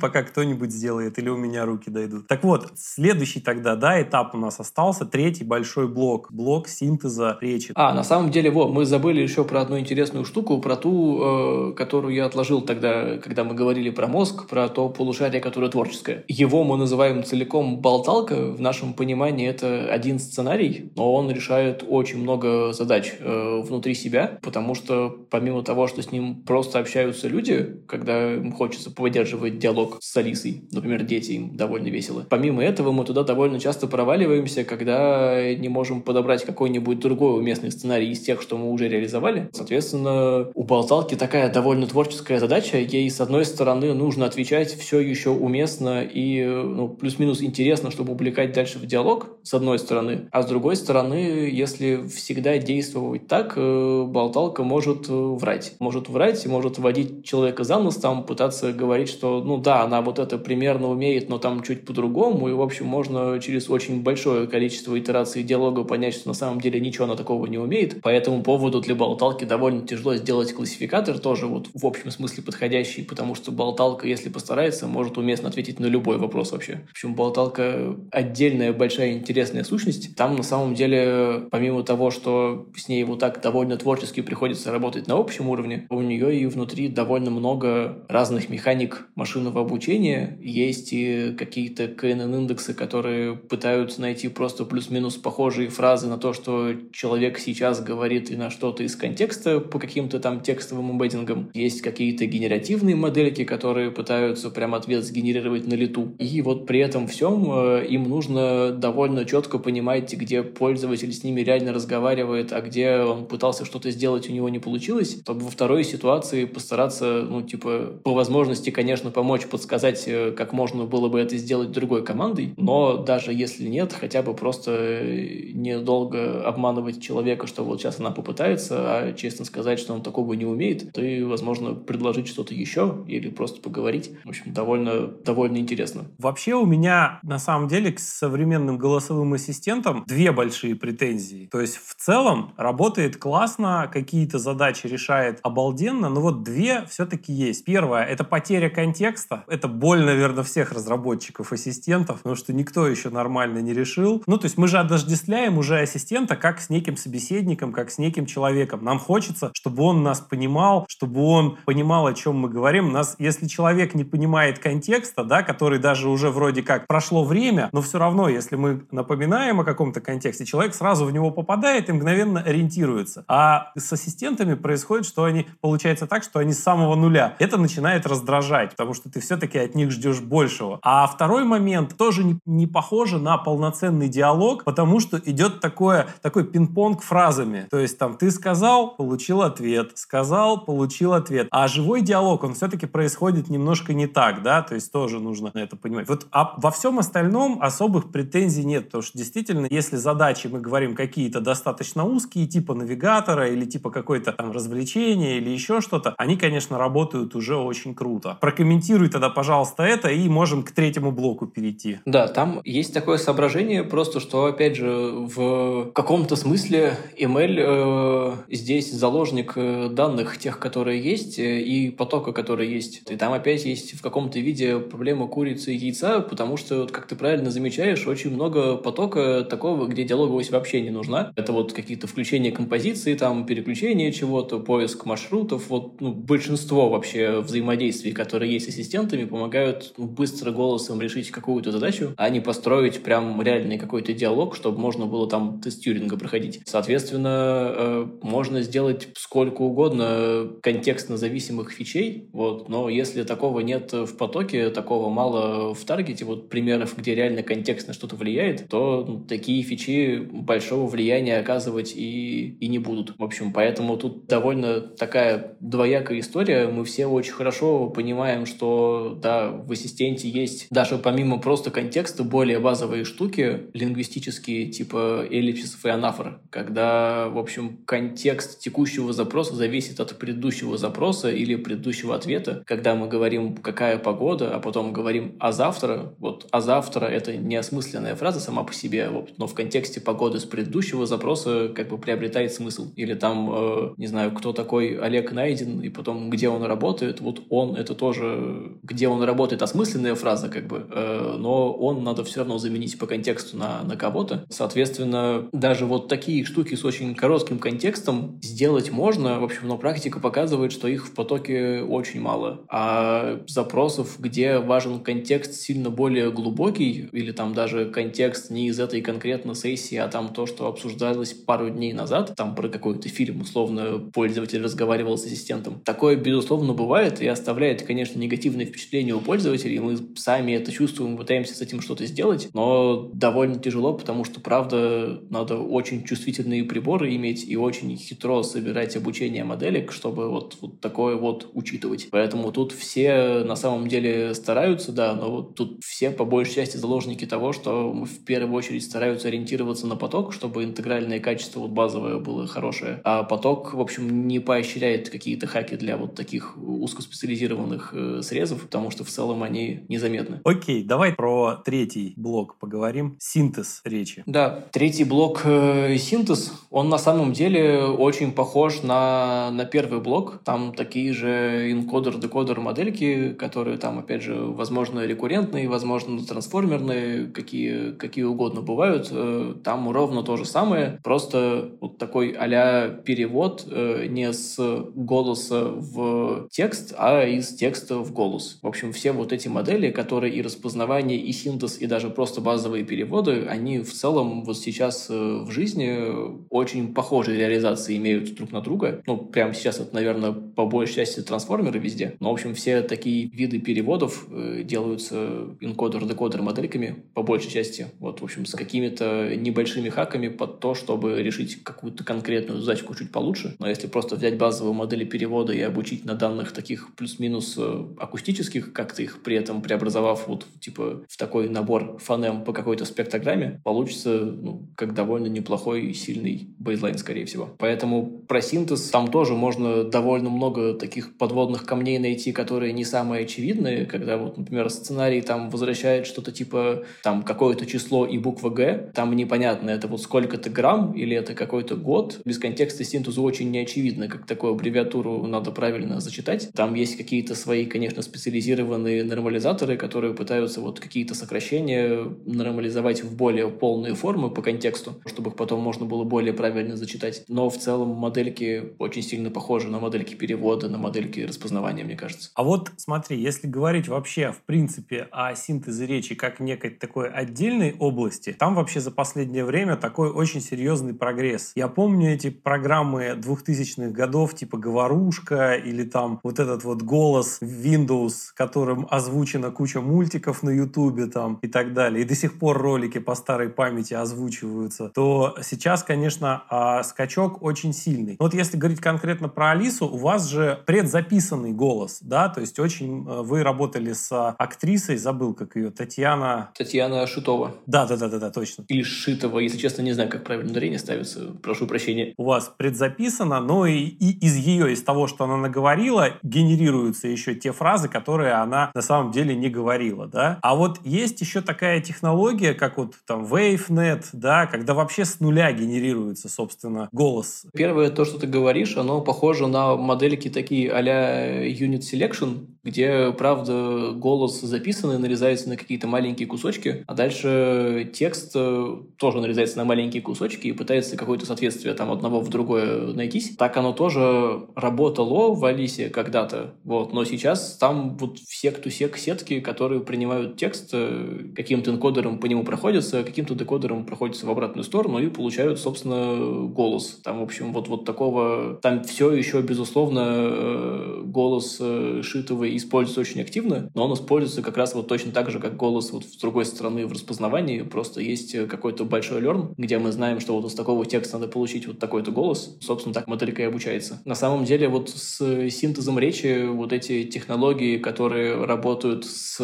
пока кто-нибудь сделает или у меня руки дойдут. Так вот, следующий тогда, да, этап у нас остался, третий большой блок, блок синтеза речи. А, на самом деле, вот, мы забыли еще про одну интересную штуку, про ту, э, которую я отложил тогда, когда мы говорили про мозг, про то полушарие, которое творческое. Его мы называем целиком болталка. В нашем понимании это один сценарий, но он решает очень много задач э, внутри себя, потому что помимо того, что с ним просто общаются люди, когда им хочется поддерживать диалог с Алисой, например, дети, им довольно весело. Помимо этого, мы туда довольно часто проваливаемся, когда не можем подобрать какой-нибудь другой уместный сценарий из тех, что мы уже реализовали. Соответственно, у болталки такая довольно творческая задача. Ей, с одной стороны, нужно отвечать все еще уместно и ну, плюс-минус интересно, чтобы увлекать дальше в диалог, с одной стороны. А с другой стороны, если всегда действовать так, э, болталка может э, врать. Может врать, может вводить человека за нос, там пытаться говорить, что, ну да, она вот это примерно умеет, но там чуть по-другому. И, в общем, можно через очень большое количество итераций диалога понять, что на самом деле ничего она такого не умеет. По этому поводу для болталки довольно тяжело сделать классификатор, тоже вот в общем смысле подходящий, потому что болталка, если постарается, может уместно ответить на любой вопрос вообще. В общем, болталка отдельная, большая, интересная сущность. Там на самом деле, помимо того, что с ней вот так довольно творчески приходится работать на общем уровне, у нее и внутри довольно много разных механик машинного обучения. Есть и какие-то КНН-индексы, которые пытаются найти просто плюс-минус похожие фразы на то, что человек сейчас говорит и на что-то из контекста по каким-то там текстовым эмбеддингам. Есть какие-то генеративные модельки, которые пытаются прям ответ сгенерировать на лету. И вот при этом всем э, им нужно довольно четко понимать, где пользователь с ними реально разговаривает, а где он пытался что-то сделать, у него не получилось, чтобы во второй ситуации постараться, ну, типа, по возможности, конечно, помочь, подсказать, э, как можно было бы это сделать другой командой, но даже если нет, хотя бы просто э, недолго обманывать человека, что вот сейчас она попытается, а честно сказать, что он такого не умеет, то и, возможно, предложить что-то еще или просто поговорить. В общем, довольно, довольно интересно. Вообще у меня, на самом деле, к современным голосовым ассистентам две большие претензии. То есть, в целом, работает классно, какие-то задачи решает обалденно, но вот две все-таки есть. Первое — это потеря контекста. Это боль, наверное, всех разработчиков ассистентов, потому что никто еще нормально не решил. Ну, то есть мы же отождествляем уже ассистента как с неким собеседником, как с неким человеком. Нам хочется, чтобы он нас понимал, чтобы он понимал, о чем мы говорим. Нас, если человек не понимает контекста, да, который даже уже вроде как прошло время, но все равно, если мы напоминаем о каком-то контексте, человек сразу в него попадает и мгновенно ориентируется. А с ассистентами происходит, что они, получается так, что они с самого нуля. Это начинает раздражать, потому что ты все-таки от них ждешь большего. А второй момент тоже не, не похоже на полноценный диалог, потому что идет такое, такой пинг-понг фразами. То есть там ты сказал, получил ответ, сказал, получил ответ. А живой диалог, он все-таки происходит немножко не так, да, то есть тоже нужно это понимать. Вот а во всем остальном особых претензий нет, потому что действительно, если задачи мы говорим какие-то достаточно узкие, типа навигатора или типа какой-то там развлечения или еще что-то, они, конечно, работают уже очень круто. Прокомментируй тогда, пожалуйста, это, и можем к третьему блоку перейти. Да, там есть такое соображение, просто что, опять же, в каком-то смысле ML э, здесь заложник э, данных тех, которые есть, э, и потока, который есть. И там опять есть в каком-то виде проблема курицы и яйца, потому что, как ты правильно замечаешь, очень много потока такого, где диалоговость вообще не нужна. Это вот какие-то включения композиции, там переключение чего-то, поиск маршрутов. Вот ну, большинство вообще взаимодействий, которые есть с ассистентами, помогают ну, быстро голосом решить какую-то задачу, а не построить прям реальный какой-то диалог, чтобы можно было там тест проходить. Соответственно, э, можно сделать сколько угодно контекстно зависимых фичей, вот, но если такого нет в потоке, такого мало в таргете, вот примеров, где реально контекст на что-то влияет, то ну, такие фичи большого влияния оказывать и, и не будут. В общем, поэтому тут довольно такая двоякая история. Мы все очень хорошо понимаем, что да, в ассистенте есть даже помимо просто контекста более базовые штуки лингвистические, типа эллипсисов и анафор, когда, в общем, контекст текущего запроса зависит от предыдущего запроса или предыдущего ответа. Когда мы говорим «какая погода», а потом говорим «а завтра», вот «а завтра» — это неосмысленная фраза сама по себе, вот, но в контексте погоды с предыдущего запроса как бы приобретает смысл. Или там, э, не знаю, кто такой Олег Найден, и потом где он работает, вот он — это тоже, где он работает, осмысленная фраза, как бы, э, но он надо все равно заменить заменить по контексту на, на кого-то. Соответственно, даже вот такие штуки с очень коротким контекстом сделать можно. В общем, но практика показывает, что их в потоке очень мало. А запросов, где важен контекст сильно более глубокий, или там даже контекст не из этой конкретно сессии, а там то, что обсуждалось пару дней назад, там про какой-то фильм, условно, пользователь разговаривал с ассистентом. Такое, безусловно, бывает и оставляет, конечно, негативное впечатление у пользователей. Мы сами это чувствуем, пытаемся с этим что-то сделать, но довольно тяжело, потому что, правда, надо очень чувствительные приборы иметь и очень хитро собирать обучение моделек, чтобы вот, вот такое вот учитывать. Поэтому тут все на самом деле стараются, да, но вот тут все по большей части заложники того, что в первую очередь стараются ориентироваться на поток, чтобы интегральное качество вот базовое было хорошее. А поток, в общем, не поощряет какие-то хаки для вот таких узкоспециализированных э, срезов, потому что в целом они незаметны. Окей, давай про третий блок поговорим. Синтез речи. Да, третий блок э, синтез, он на самом деле очень похож на, на первый блок. Там такие же энкодер-декодер модельки, которые там, опять же, возможно, рекуррентные, возможно, трансформерные, какие, какие угодно бывают. Э, там ровно то же самое, просто вот такой а перевод э, не с голоса в текст, а из текста в голос. В общем, все вот эти модели, которые и распознавание, и синтез, и даже просто базовые переводы, они в целом вот сейчас э, в жизни очень похожие реализации имеют друг на друга. Ну, прямо сейчас это, наверное, по большей части трансформеры везде. Но, в общем, все такие виды переводов э, делаются энкодер-декодер модельками по большей части. Вот, в общем, с какими-то небольшими хаками под то, чтобы решить какую-то конкретную задачку чуть получше. Но если просто взять базовые модели перевода и обучить на данных таких плюс-минус э, акустических, как-то их при этом преобразовав вот типа в такой набор фонем по какой-то спектрограмме, получится ну, как довольно неплохой и сильный бейзлайн, скорее всего. Поэтому про синтез там тоже можно довольно много таких подводных камней найти, которые не самые очевидные, когда вот, например, сценарий там возвращает что-то типа там какое-то число и буква Г, там непонятно, это вот сколько-то грамм или это какой-то год. Без контекста синтезу очень неочевидно, как такую аббревиатуру надо правильно зачитать. Там есть какие-то свои, конечно, специализированные нормализаторы, которые пытаются вот какие-то сокращения нормализовать в более полные формы по контексту, чтобы их потом можно было более правильно зачитать. Но в целом модельки очень сильно похожи на модельки перевода, на модельки распознавания, мне кажется. А вот смотри, если говорить вообще в принципе о синтезе речи как некой такой отдельной области, там вообще за последнее время такой очень серьезный прогресс. Я помню эти программы 2000-х годов, типа «Говорушка» или там вот этот вот голос Windows, которым озвучена куча мультиков на Ютубе там и так далее, и до сих пор ролики по старой памяти озвучиваются, то сейчас, конечно, а, скачок очень сильный. Но вот если говорить конкретно про Алису, у вас же предзаписанный голос, да, то есть очень э, вы работали с актрисой, забыл, как ее, Татьяна... Татьяна Шитова. Да, да, да, да, да, точно. Или Шитова, если честно, не знаю, как правильно ударение ставится, прошу прощения. У вас предзаписано, но и, и из ее, из того, что она наговорила, генерируются еще те фразы, которые она на самом деле не говорила, да. А вот есть еще такая технология, как вот там WaveNet, да, когда вообще с нуля генерируется, собственно, голос. Первое, то, что ты говоришь, оно похоже на модельки такие а-ля Unit Selection, где, правда, голос записанный нарезается на какие-то маленькие кусочки, а дальше текст э, тоже нарезается на маленькие кусочки и пытается какое-то соответствие там одного в другое найтись. Так оно тоже работало в Алисе когда-то, вот, но сейчас там вот все кто сек сетки, которые принимают текст, э, каким-то энкодером по нему проходятся, каким-то декодером проходятся в обратную сторону и получают, собственно, голос. Там, в общем, вот, вот такого... Там все еще, безусловно, э, голос шитовый используется очень активно, но он используется как раз вот точно так же, как голос вот с другой стороны в распознавании. Просто есть э, какой-то большой learn, где мы знаем, что вот из такого текста надо получить вот такой-то голос. Собственно, так моделька и обучается. На самом деле вот с синтезом речи вот эти технологии, которые работают с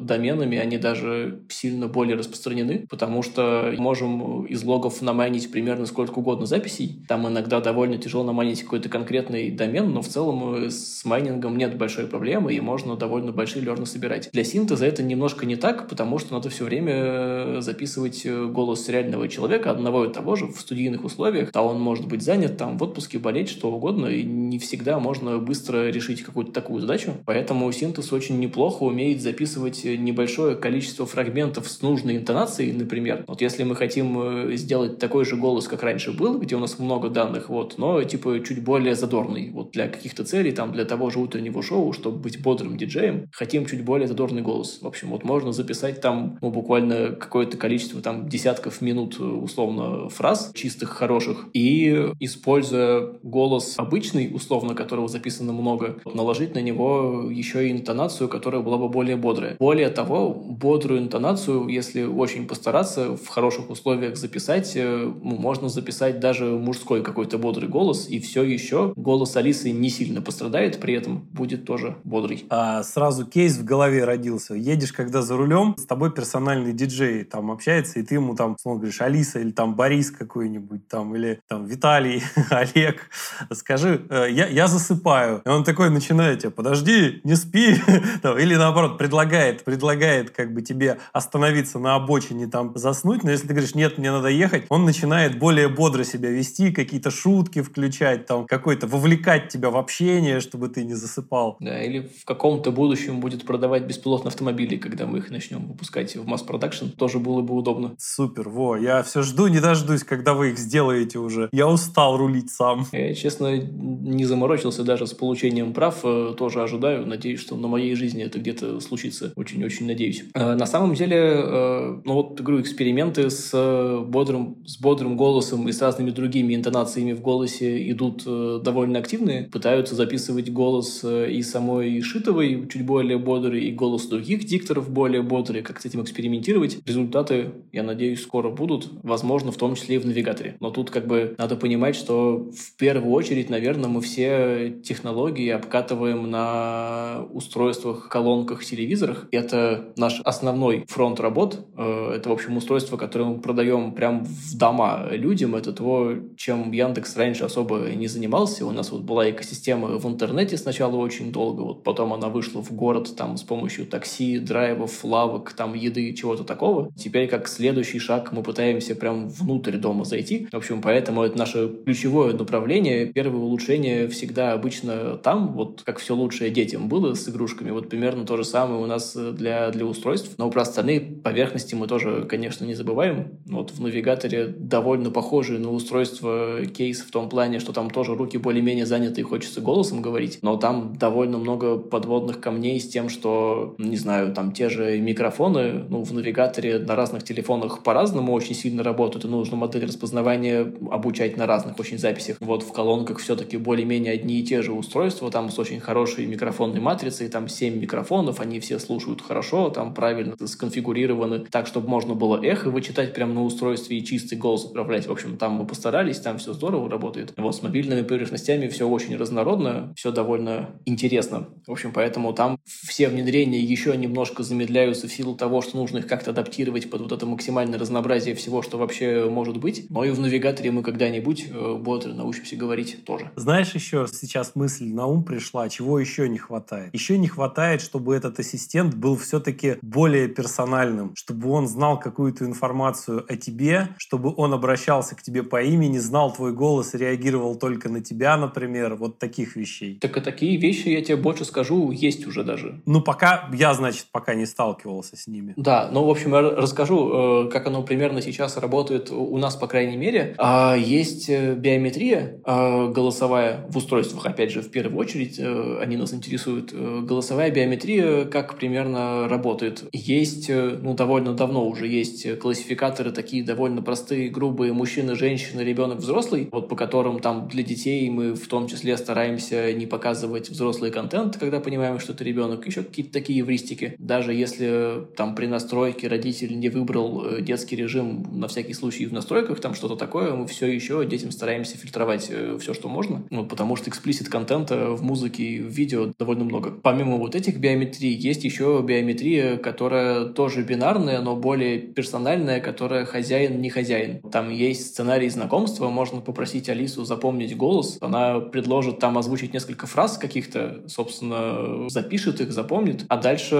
доменами, они даже сильно более распространены, потому что можем из логов намайнить примерно сколько угодно записей. Там иногда довольно тяжело намайнить какой-то конкретный домен, но в целом э, с майнингом нет большой проблемы проблема, и можно довольно большие лерны собирать. Для синтеза это немножко не так, потому что надо все время э, записывать э, голос реального человека, одного и того же, в студийных условиях. А он может быть занят, там, в отпуске, болеть, что угодно, и не всегда можно быстро решить какую-то такую задачу. Поэтому синтез очень неплохо умеет записывать небольшое количество фрагментов с нужной интонацией, например. Вот если мы хотим э, сделать такой же голос, как раньше был, где у нас много данных, вот, но типа чуть более задорный. Вот для каких-то целей, там, для того же утреннего шоу, чтобы быть бодрым диджеем, хотим чуть более задорный голос. В общем, вот можно записать там ну, буквально какое-то количество там десятков минут условно фраз чистых, хороших, и используя голос обычный, условно, которого записано много, наложить на него еще и интонацию, которая была бы более бодрая. Более того, бодрую интонацию, если очень постараться в хороших условиях записать, э, ну, можно записать даже мужской какой-то бодрый голос, и все еще голос Алисы не сильно пострадает, при этом будет тоже бодрый. А сразу кейс в голове родился. Едешь, когда за рулем, с тобой персональный диджей там общается, и ты ему там, словно говоришь, Алиса или там Борис какой-нибудь там, или там Виталий, Олег, скажи, э, я, я засыпаю. И он такой начинает тебе, подожди, не спи. или наоборот, предлагает, предлагает как бы тебе остановиться на обочине, там заснуть, но если ты говоришь, нет, мне надо ехать, он начинает более бодро себя вести, какие-то шутки включать, там какой-то вовлекать тебя в общение, чтобы ты не засыпал. Да, или в каком-то будущем будет продавать беспилотные автомобили, когда мы их начнем выпускать в масс-продакшн, тоже было бы удобно. Супер, во, я все жду, не дождусь, когда вы их сделаете уже. Я устал рулить сам. Я, честно, не заморочился даже с получением прав, э, тоже ожидаю, надеюсь, что на моей жизни это где-то случится. Очень-очень надеюсь. Э, на самом деле, э, ну вот, говорю, эксперименты с бодрым, с бодрым голосом и с разными другими интонациями в голосе идут довольно активные. Пытаются записывать голос и самой Шитовой чуть более бодрый, и голос других дикторов более бодрый. Как с этим экспериментировать? Результаты, я надеюсь, скоро будут. Возможно, в том числе и в навигаторе. Но тут как бы надо понимать, что в первую очередь, наверное, мы все технологии обкатываем на устройствах, колонках, телевизорах. Это наш основной фронт работ. Э, это, в общем, устройство, которое мы продаем прям в дома людям. Это то, чем Яндекс раньше особо не занимался. У нас вот была экосистема в интернете сначала очень долго, вот потом она вышла в город там с помощью такси, драйвов, лавок, там еды, чего-то такого. Теперь как следующий шаг мы пытаемся прям внутрь дома зайти. В общем, поэтому это наше ключевое направление. Первое улучшение всегда обычно там, вот как все лучшее детям было с игрушками, вот примерно то же самое у нас для, для устройств. Но про остальные поверхности мы тоже, конечно, не забываем. Вот в навигаторе довольно похожий на устройство кейс в том плане, что там тоже руки более-менее заняты и хочется голосом говорить, но там довольно много подводных камней с тем, что, не знаю, там те же микрофоны, ну, в навигаторе на разных телефонах по-разному очень сильно работают, и нужно модель распознавания обучать на разных очень записях. Вот в колонках все-таки более-менее одни и те же устройства, там с очень хорошей микрофонной матрицей, там 7 микрофонов, они все слушают хорошо, там правильно сконфигурированы так, чтобы можно было эхо вычитать прямо на устройстве и чистый голос отправлять. В общем, там мы постарались, там все здорово работает. Вот с мобильными поверхностями все очень разнородно, все довольно интересно. В общем, поэтому там все внедрения еще немножко замедляются в силу того, что нужно их как-то адаптировать под вот это максимальное разнообразие всего, что вообще может быть. Но и в навигаторе мы когда-нибудь э, бодро научимся говорить тоже. Знаешь, еще сейчас мысль на ум пришла, чего еще не хватает? Еще не хватает, чтобы этот ассистент был все-таки более персональным, чтобы он знал какую-то информацию о тебе, чтобы он обращался к тебе по имени, знал твой голос, реагировал только на тебя, например, вот таких вещей. Так и такие вещи, я тебе больше скажу, есть уже даже. Ну, пока, я, значит, пока не сталкивался с ними. Да, ну, в общем, я расскажу, э, как оно примерно сейчас работает у нас, по крайней мере. А, есть э, биометрия э, голосовая в устройствах, опять же, в первую очередь, они нас интересуют. Голосовая биометрия, как примерно работает. Есть, ну, довольно давно уже есть классификаторы такие довольно простые, грубые, мужчина, женщина, ребенок, взрослый, вот по которым там для детей мы в том числе стараемся не показывать взрослый контент, когда понимаем, что это ребенок, еще какие-то такие евристики. Даже если там при настройке родитель не выбрал э, детский режим на всякий случай в настройках, там что-то такое, мы все еще детям стараемся фильтровать э, все, что можно, ну, потому что эксплисит контента в музыке и в видео довольно много. Помимо вот этих биометрий, есть еще биометрия, которая тоже бинарная, но более персональная, которая хозяин, не хозяин. Там есть сценарий знакомства, можно попросить Алису запомнить голос, она предложит там озвучить несколько фраз каких-то, собственно, запишет их, запомнит, а дальше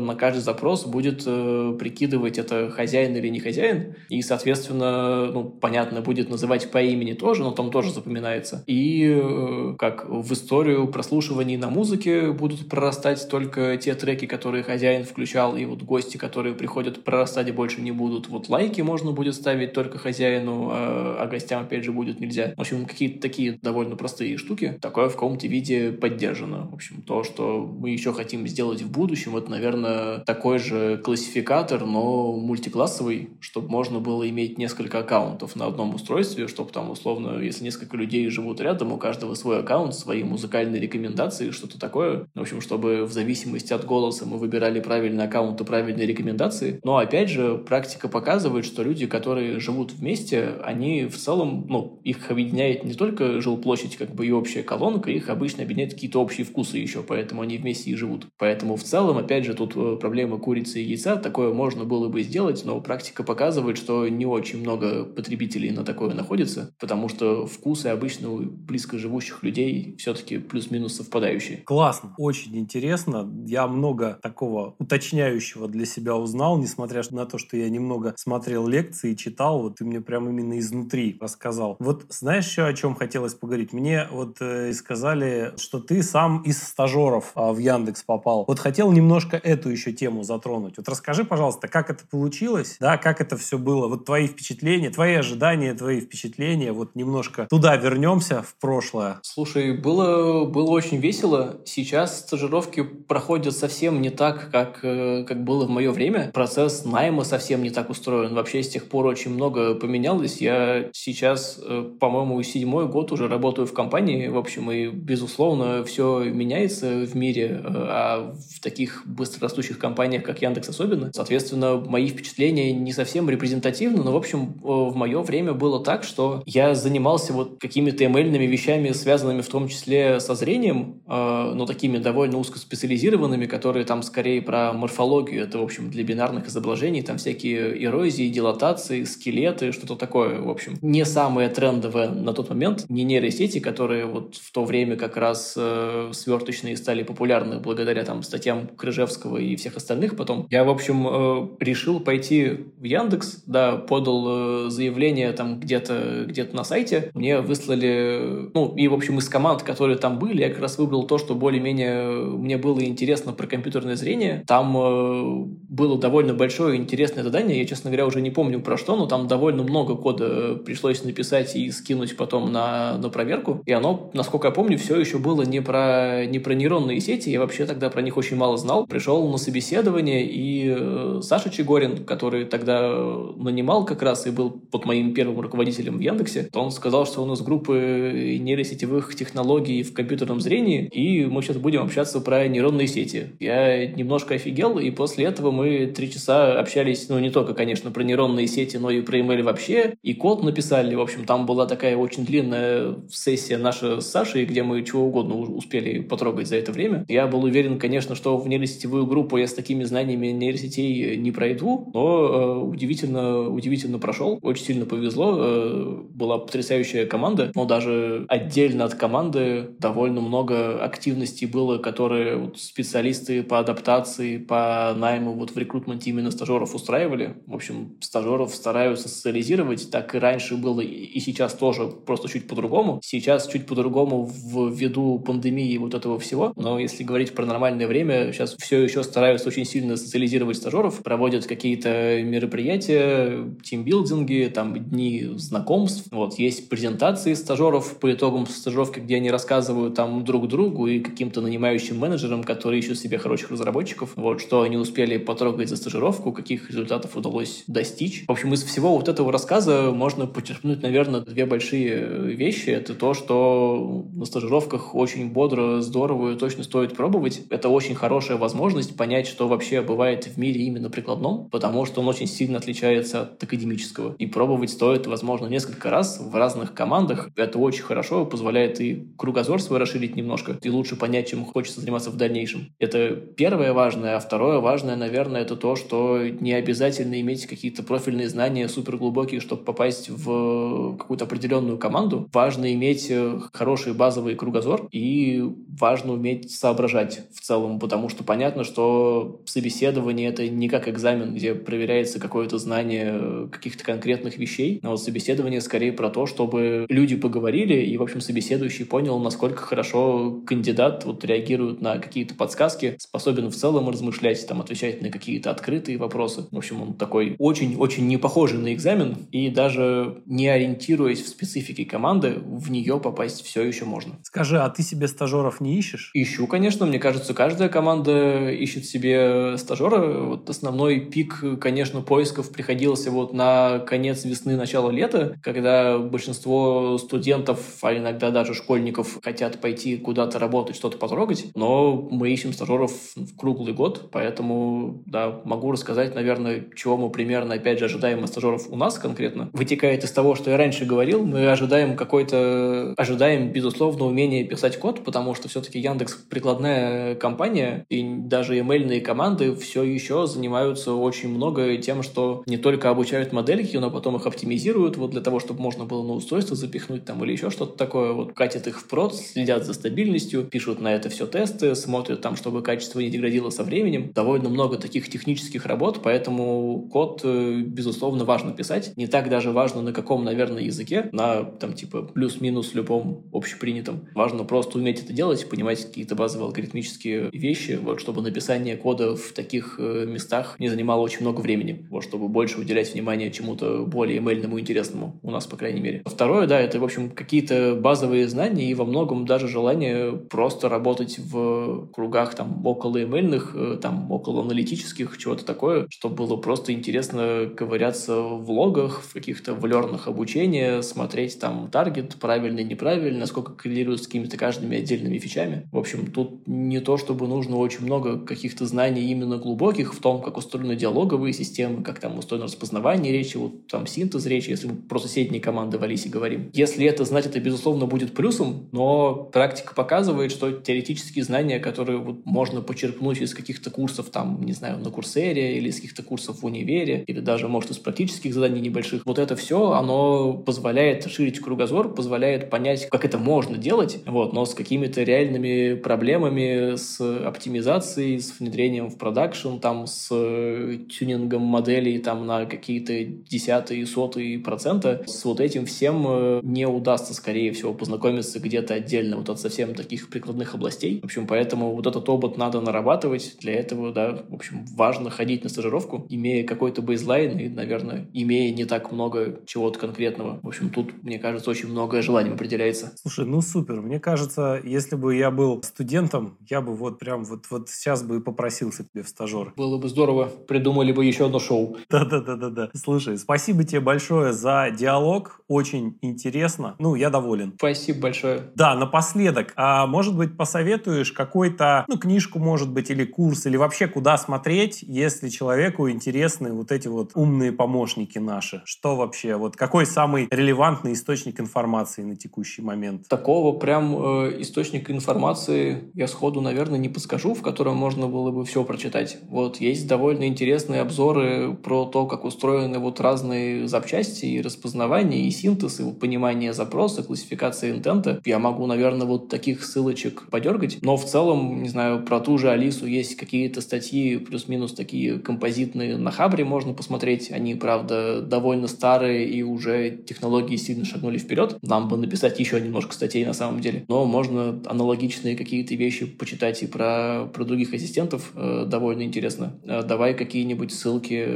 на каждый запрос будет э, прикидывать, это хозяин или не хозяин, и, соответственно, ну, понятно, будет называть по имени тоже, но там тоже запоминается. И э, как в историю прослушиваний на музыке будут прорастать только те треки, которые хозяин включал, и вот гости, которые приходят, прорастать больше не будут. Вот лайки можно будет ставить только хозяину, а, а гостям, опять же, будет нельзя. В общем, какие-то такие довольно простые штуки. Такое в каком-то виде поддержано. В общем, то, что мы еще хотим сделать в будущем, это, наверное, такой же классификатор, но мультиклассовый, чтобы можно было иметь несколько аккаунтов на одном устройстве, чтобы там, условно, если несколько людей живут рядом, у каждого свой аккаунт, свои музыкальные рекомендации, что-то такое. В общем, чтобы в зависимости от голоса мы выбирали правильный аккаунт и правильные рекомендации. Но, опять же, практика показывает, что люди, которые живут вместе, они в целом, ну, их объединяет не только жилплощадь, как бы и общая колонка, их обычно объединяют какие-то общие вкусы еще, поэтому они вместе и живут. Поэтому в целом, опять же, тут э, проблема курицы и яйца, такое можно было бы сделать, но практика показывает, что не очень много потребителей на такое находится, потому что вкусы обычно у близко живущих людей все-таки плюс-минус совпадающие. Классно, очень интересно. Я много такого уточняющего для себя узнал, несмотря на то, что я немного смотрел лекции, читал, вот ты мне прям именно изнутри рассказал. Вот знаешь еще о чем хотелось поговорить? Мне вот э, сказали, что ты сам из стажеров э, в Яндекс попал. Вот хотел немножко эту еще тему затронуть. Вот расскажи, пожалуйста, как это получилось, да, как это все было, вот твои впечатления, твои ожидания, твои впечатления, вот немножко туда вернемся в прошлое. Слушай, было, было очень весело. Сейчас стажировки проходят совсем не так, как, э, как было в мое время. Процесс найма совсем не так устроен. Вообще с тех пор очень много поменялось. Я сейчас, э, по-моему, седьмой год уже работаю в компании. В общем, и, безусловно, все меняется в мире, э, а в таких быстрорастущих компаниях, как Яндекс особенно. Соответственно, мои впечатления не совсем репрезентативны, но, в общем, в мое время было так, что я занимался вот какими-то ML-ными вещами, связанными в том числе со зрением, но такими довольно узкоспециализированными, которые там скорее про морфологию. Это, в общем, для бинарных изображений, там всякие эрозии, дилатации, скелеты, что-то такое, в общем. Не самое трендовое на тот момент, не нейросети, которые вот в то время как раз э, сверточные стали популярны благодаря там статьям Крыжевского и всех остальных потом. Я, в общем, э, решил пойти в Яндекс, да, подал э, заявление там где-то где на сайте, мне выслали, ну, и, в общем, из команд, которые там были, я как раз выбрал то, что более-менее мне было интересно про компьютерное зрение. Там э, было довольно большое интересное задание. Я, честно говоря, уже не помню про что, но там довольно много кода пришлось написать и скинуть потом на, на проверку. И оно, насколько я помню, все еще было не про, не про нейронные сети. Я вообще тогда про них очень мало знал. Пришел на собеседование, и э, Саша Чегорин, который тогда нанимал как раз и был под моим первым руководителем в Яндексе, он сказал, что он из группы нейросетевых технологий в компьютерном зрении, и мы сейчас будем общаться про нейронные сети. Я немножко офигел, и после этого мы три часа общались, ну, не только, конечно, про нейронные сети, но и про email вообще, и код написали. В общем, там была такая очень длинная сессия наша с Сашей, где мы чего угодно успели потрогать за это время. Я был уверен, конечно, что в нейросетевую группу я с такими знаниями нейросетей не пройду, но э, удивительно, удивительно прошел. Очень сильно повезло. Э, была потрясающая команда, но даже отдельно от команды довольно много активностей было, которые вот, специалисты по адаптации, по найму вот в рекрутменте именно стажеров устраивали. В общем, стажеров стараются социализировать. Так и раньше было, и сейчас тоже, просто чуть по-другому. Сейчас чуть по-другому ввиду пандемии вот этого всего. Но если говорить про нормальное время, сейчас все еще стараются очень сильно социализировать стажеров, проводят какие-то мероприятия, тимбилдинги, там дни знакомств. Вот, есть презентации стажеров по итогам стажировки, где они рассказывают там друг другу и каким-то нанимающим менеджерам, которые ищут себе хороших разработчиков, вот, что они успели потрогать за стажировку, каких результатов удалось достичь. В общем, из всего вот этого рассказа можно почерпнуть, наверное, две большие вещи. Это то, что на стажировках очень бодро, здорово и точно стоит пробовать. Это очень хорошая возможность понять, что вообще бывает в мире именно прикладном, потому что он очень сильно отличается от академического. И пробовать стоит, возможно, несколько раз в разных командах. Это очень хорошо, позволяет и кругозор свой расширить немножко, и лучше понять, чем хочется заниматься в дальнейшем. Это первое важное. А второе важное, наверное, это то, что не обязательно иметь какие-то профильные знания суперглубокие, чтобы попасть в какую-то определенную команду. Важно иметь э, хороший базовый кругозор и важно уметь соображать в целом, потому что понятно, что собеседование это не как экзамен, где проверяется какое-то знание каких-то конкретных вещей, а вот собеседование скорее про то, чтобы люди поговорили, и, в общем, собеседующий понял, насколько хорошо кандидат вот реагирует на какие-то подсказки, способен в целом размышлять, там, отвечать на какие-то открытые вопросы. В общем, он такой очень-очень не похожий на экзамен, и даже не ориентируясь в специфике команды, в нее попасть все еще можно. Скажи, а ты себе стажеров не ищешь? Ищу, конечно. Мне кажется, каждая команда ищет себе стажера. Вот основной пик, конечно, поисков приходился вот на конец весны, начало лета, когда большинство студентов, а иногда даже школьников хотят пойти куда-то работать, что-то потрогать, но мы ищем стажеров в круглый год, поэтому, да, могу рассказать, наверное, чего мы примерно, опять же, ожидаем от стажеров у нас конкретно. Вытекает из того, что я раньше говорил, мы ожидаем какой-то, ожидаем, безусловно, умение писать код, потому что все-таки Яндекс прикладная компания, и даже email команды все еще занимаются очень много тем, что не только обучают модельки, но потом их оптимизируют вот для того, чтобы можно было на устройство запихнуть там или еще что-то такое, вот катят их в прод, следят за стабильностью, пишут на это все тесты, смотрят там, чтобы качество не деградило со временем. Довольно много таких технических работ, поэтому код, э, безусловно, важно писать. Не так даже важно, на каком, наверное, языке, на там типа плюс-минус любом общепринятом. Важно просто уметь это делать, понимать какие-то базовые алгоритмические вещи, вот, чтобы написание кода в таких э, местах не занимало очень много времени, вот, чтобы больше уделять внимание чему-то более эмейльному и интересному у нас, по крайней мере. Второе, да, это, в общем, какие-то базовые знания и во многом даже желание просто работать в кругах там около эмейльных, э, там около аналитических, чего-то такое, чтобы было просто интересно ковыряться в логах, в каких-то влерных обучения, смотреть там таргет, правильный, неправильный, насколько коррелирует с какими-то каждыми отдельными фичами. Общем, тут не то, чтобы нужно очень много каких-то знаний именно глубоких в том, как устроены диалоговые системы, как там устроено распознавание речи, вот там синтез речи, если мы про соседние команды в Алисе говорим. Если это знать, это, безусловно, будет плюсом, но практика показывает, что теоретические знания, которые вот можно почерпнуть из каких-то курсов, там, не знаю, на Курсере или из каких-то курсов в универе, или даже, может, из практических заданий небольших, вот это все, оно позволяет ширить кругозор, позволяет понять, как это можно делать, вот, но с какими-то реальными проблемами, с оптимизацией, с внедрением в продакшн, там, с тюнингом моделей там на какие-то десятые, сотые процента, с вот этим всем э, не удастся, скорее всего, познакомиться где-то отдельно вот от совсем таких прикладных областей. В общем, поэтому вот этот опыт надо нарабатывать. Для этого, да, в общем, важно ходить на стажировку, имея какой-то бейзлайн и, наверное, имея не так много чего-то конкретного. В общем, тут, мне кажется, очень многое желанием определяется. Слушай, ну супер. Мне кажется, если бы я был студентом, я бы вот прям вот, вот сейчас бы и попросился тебе в стажер. Было бы здорово. Придумали бы еще одно шоу. Да-да-да-да. Слушай, спасибо тебе большое за диалог. Очень интересно. Ну, я доволен. Спасибо большое. Да, напоследок, а может быть посоветуешь какой-то, ну, книжку, может быть, или курс, или вообще куда смотреть, если человеку интересны вот эти вот умные помощники наши? Что вообще, вот какой самый релевантный источник информации на текущий момент? Такого прям э, источника информации я сходу, наверное, не подскажу, в котором можно было бы все прочитать. Вот есть довольно интересные обзоры про то, как устроены вот разные запчасти и распознавание, и синтез, и понимание запроса, классификация интента. Я могу, наверное, вот таких ссылочек подергать, но в целом, не знаю, про ту же Алису есть какие-то статьи плюс-минус такие композитные на Хабре можно посмотреть. Они, правда, довольно старые и уже технологии сильно шагнули вперед. Нам бы написать еще немножко статей на самом деле. Но можно аналогичные какие-то вещи почитать и про, про других ассистентов. Э, довольно интересно. Э, давай какие-нибудь ссылки,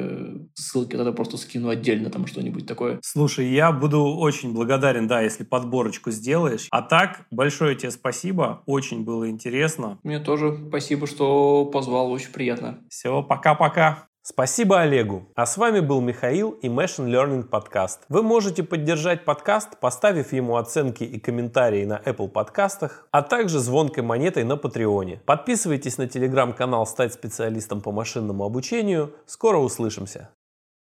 ссылки тогда просто скину отдельно, там что-нибудь такое. Слушай, я буду очень благодарен, да, если подборочку сделаешь. А так, большое тебе спасибо, очень было интересно. Мне тоже спасибо, что позвал, очень приятно. Все, пока-пока. Спасибо Олегу. А с вами был Михаил и Machine Learning подкаст. Вы можете поддержать подкаст, поставив ему оценки и комментарии на Apple подкастах, а также звонкой монетой на Патреоне. Подписывайтесь на телеграм-канал «Стать специалистом по машинному обучению». Скоро услышимся.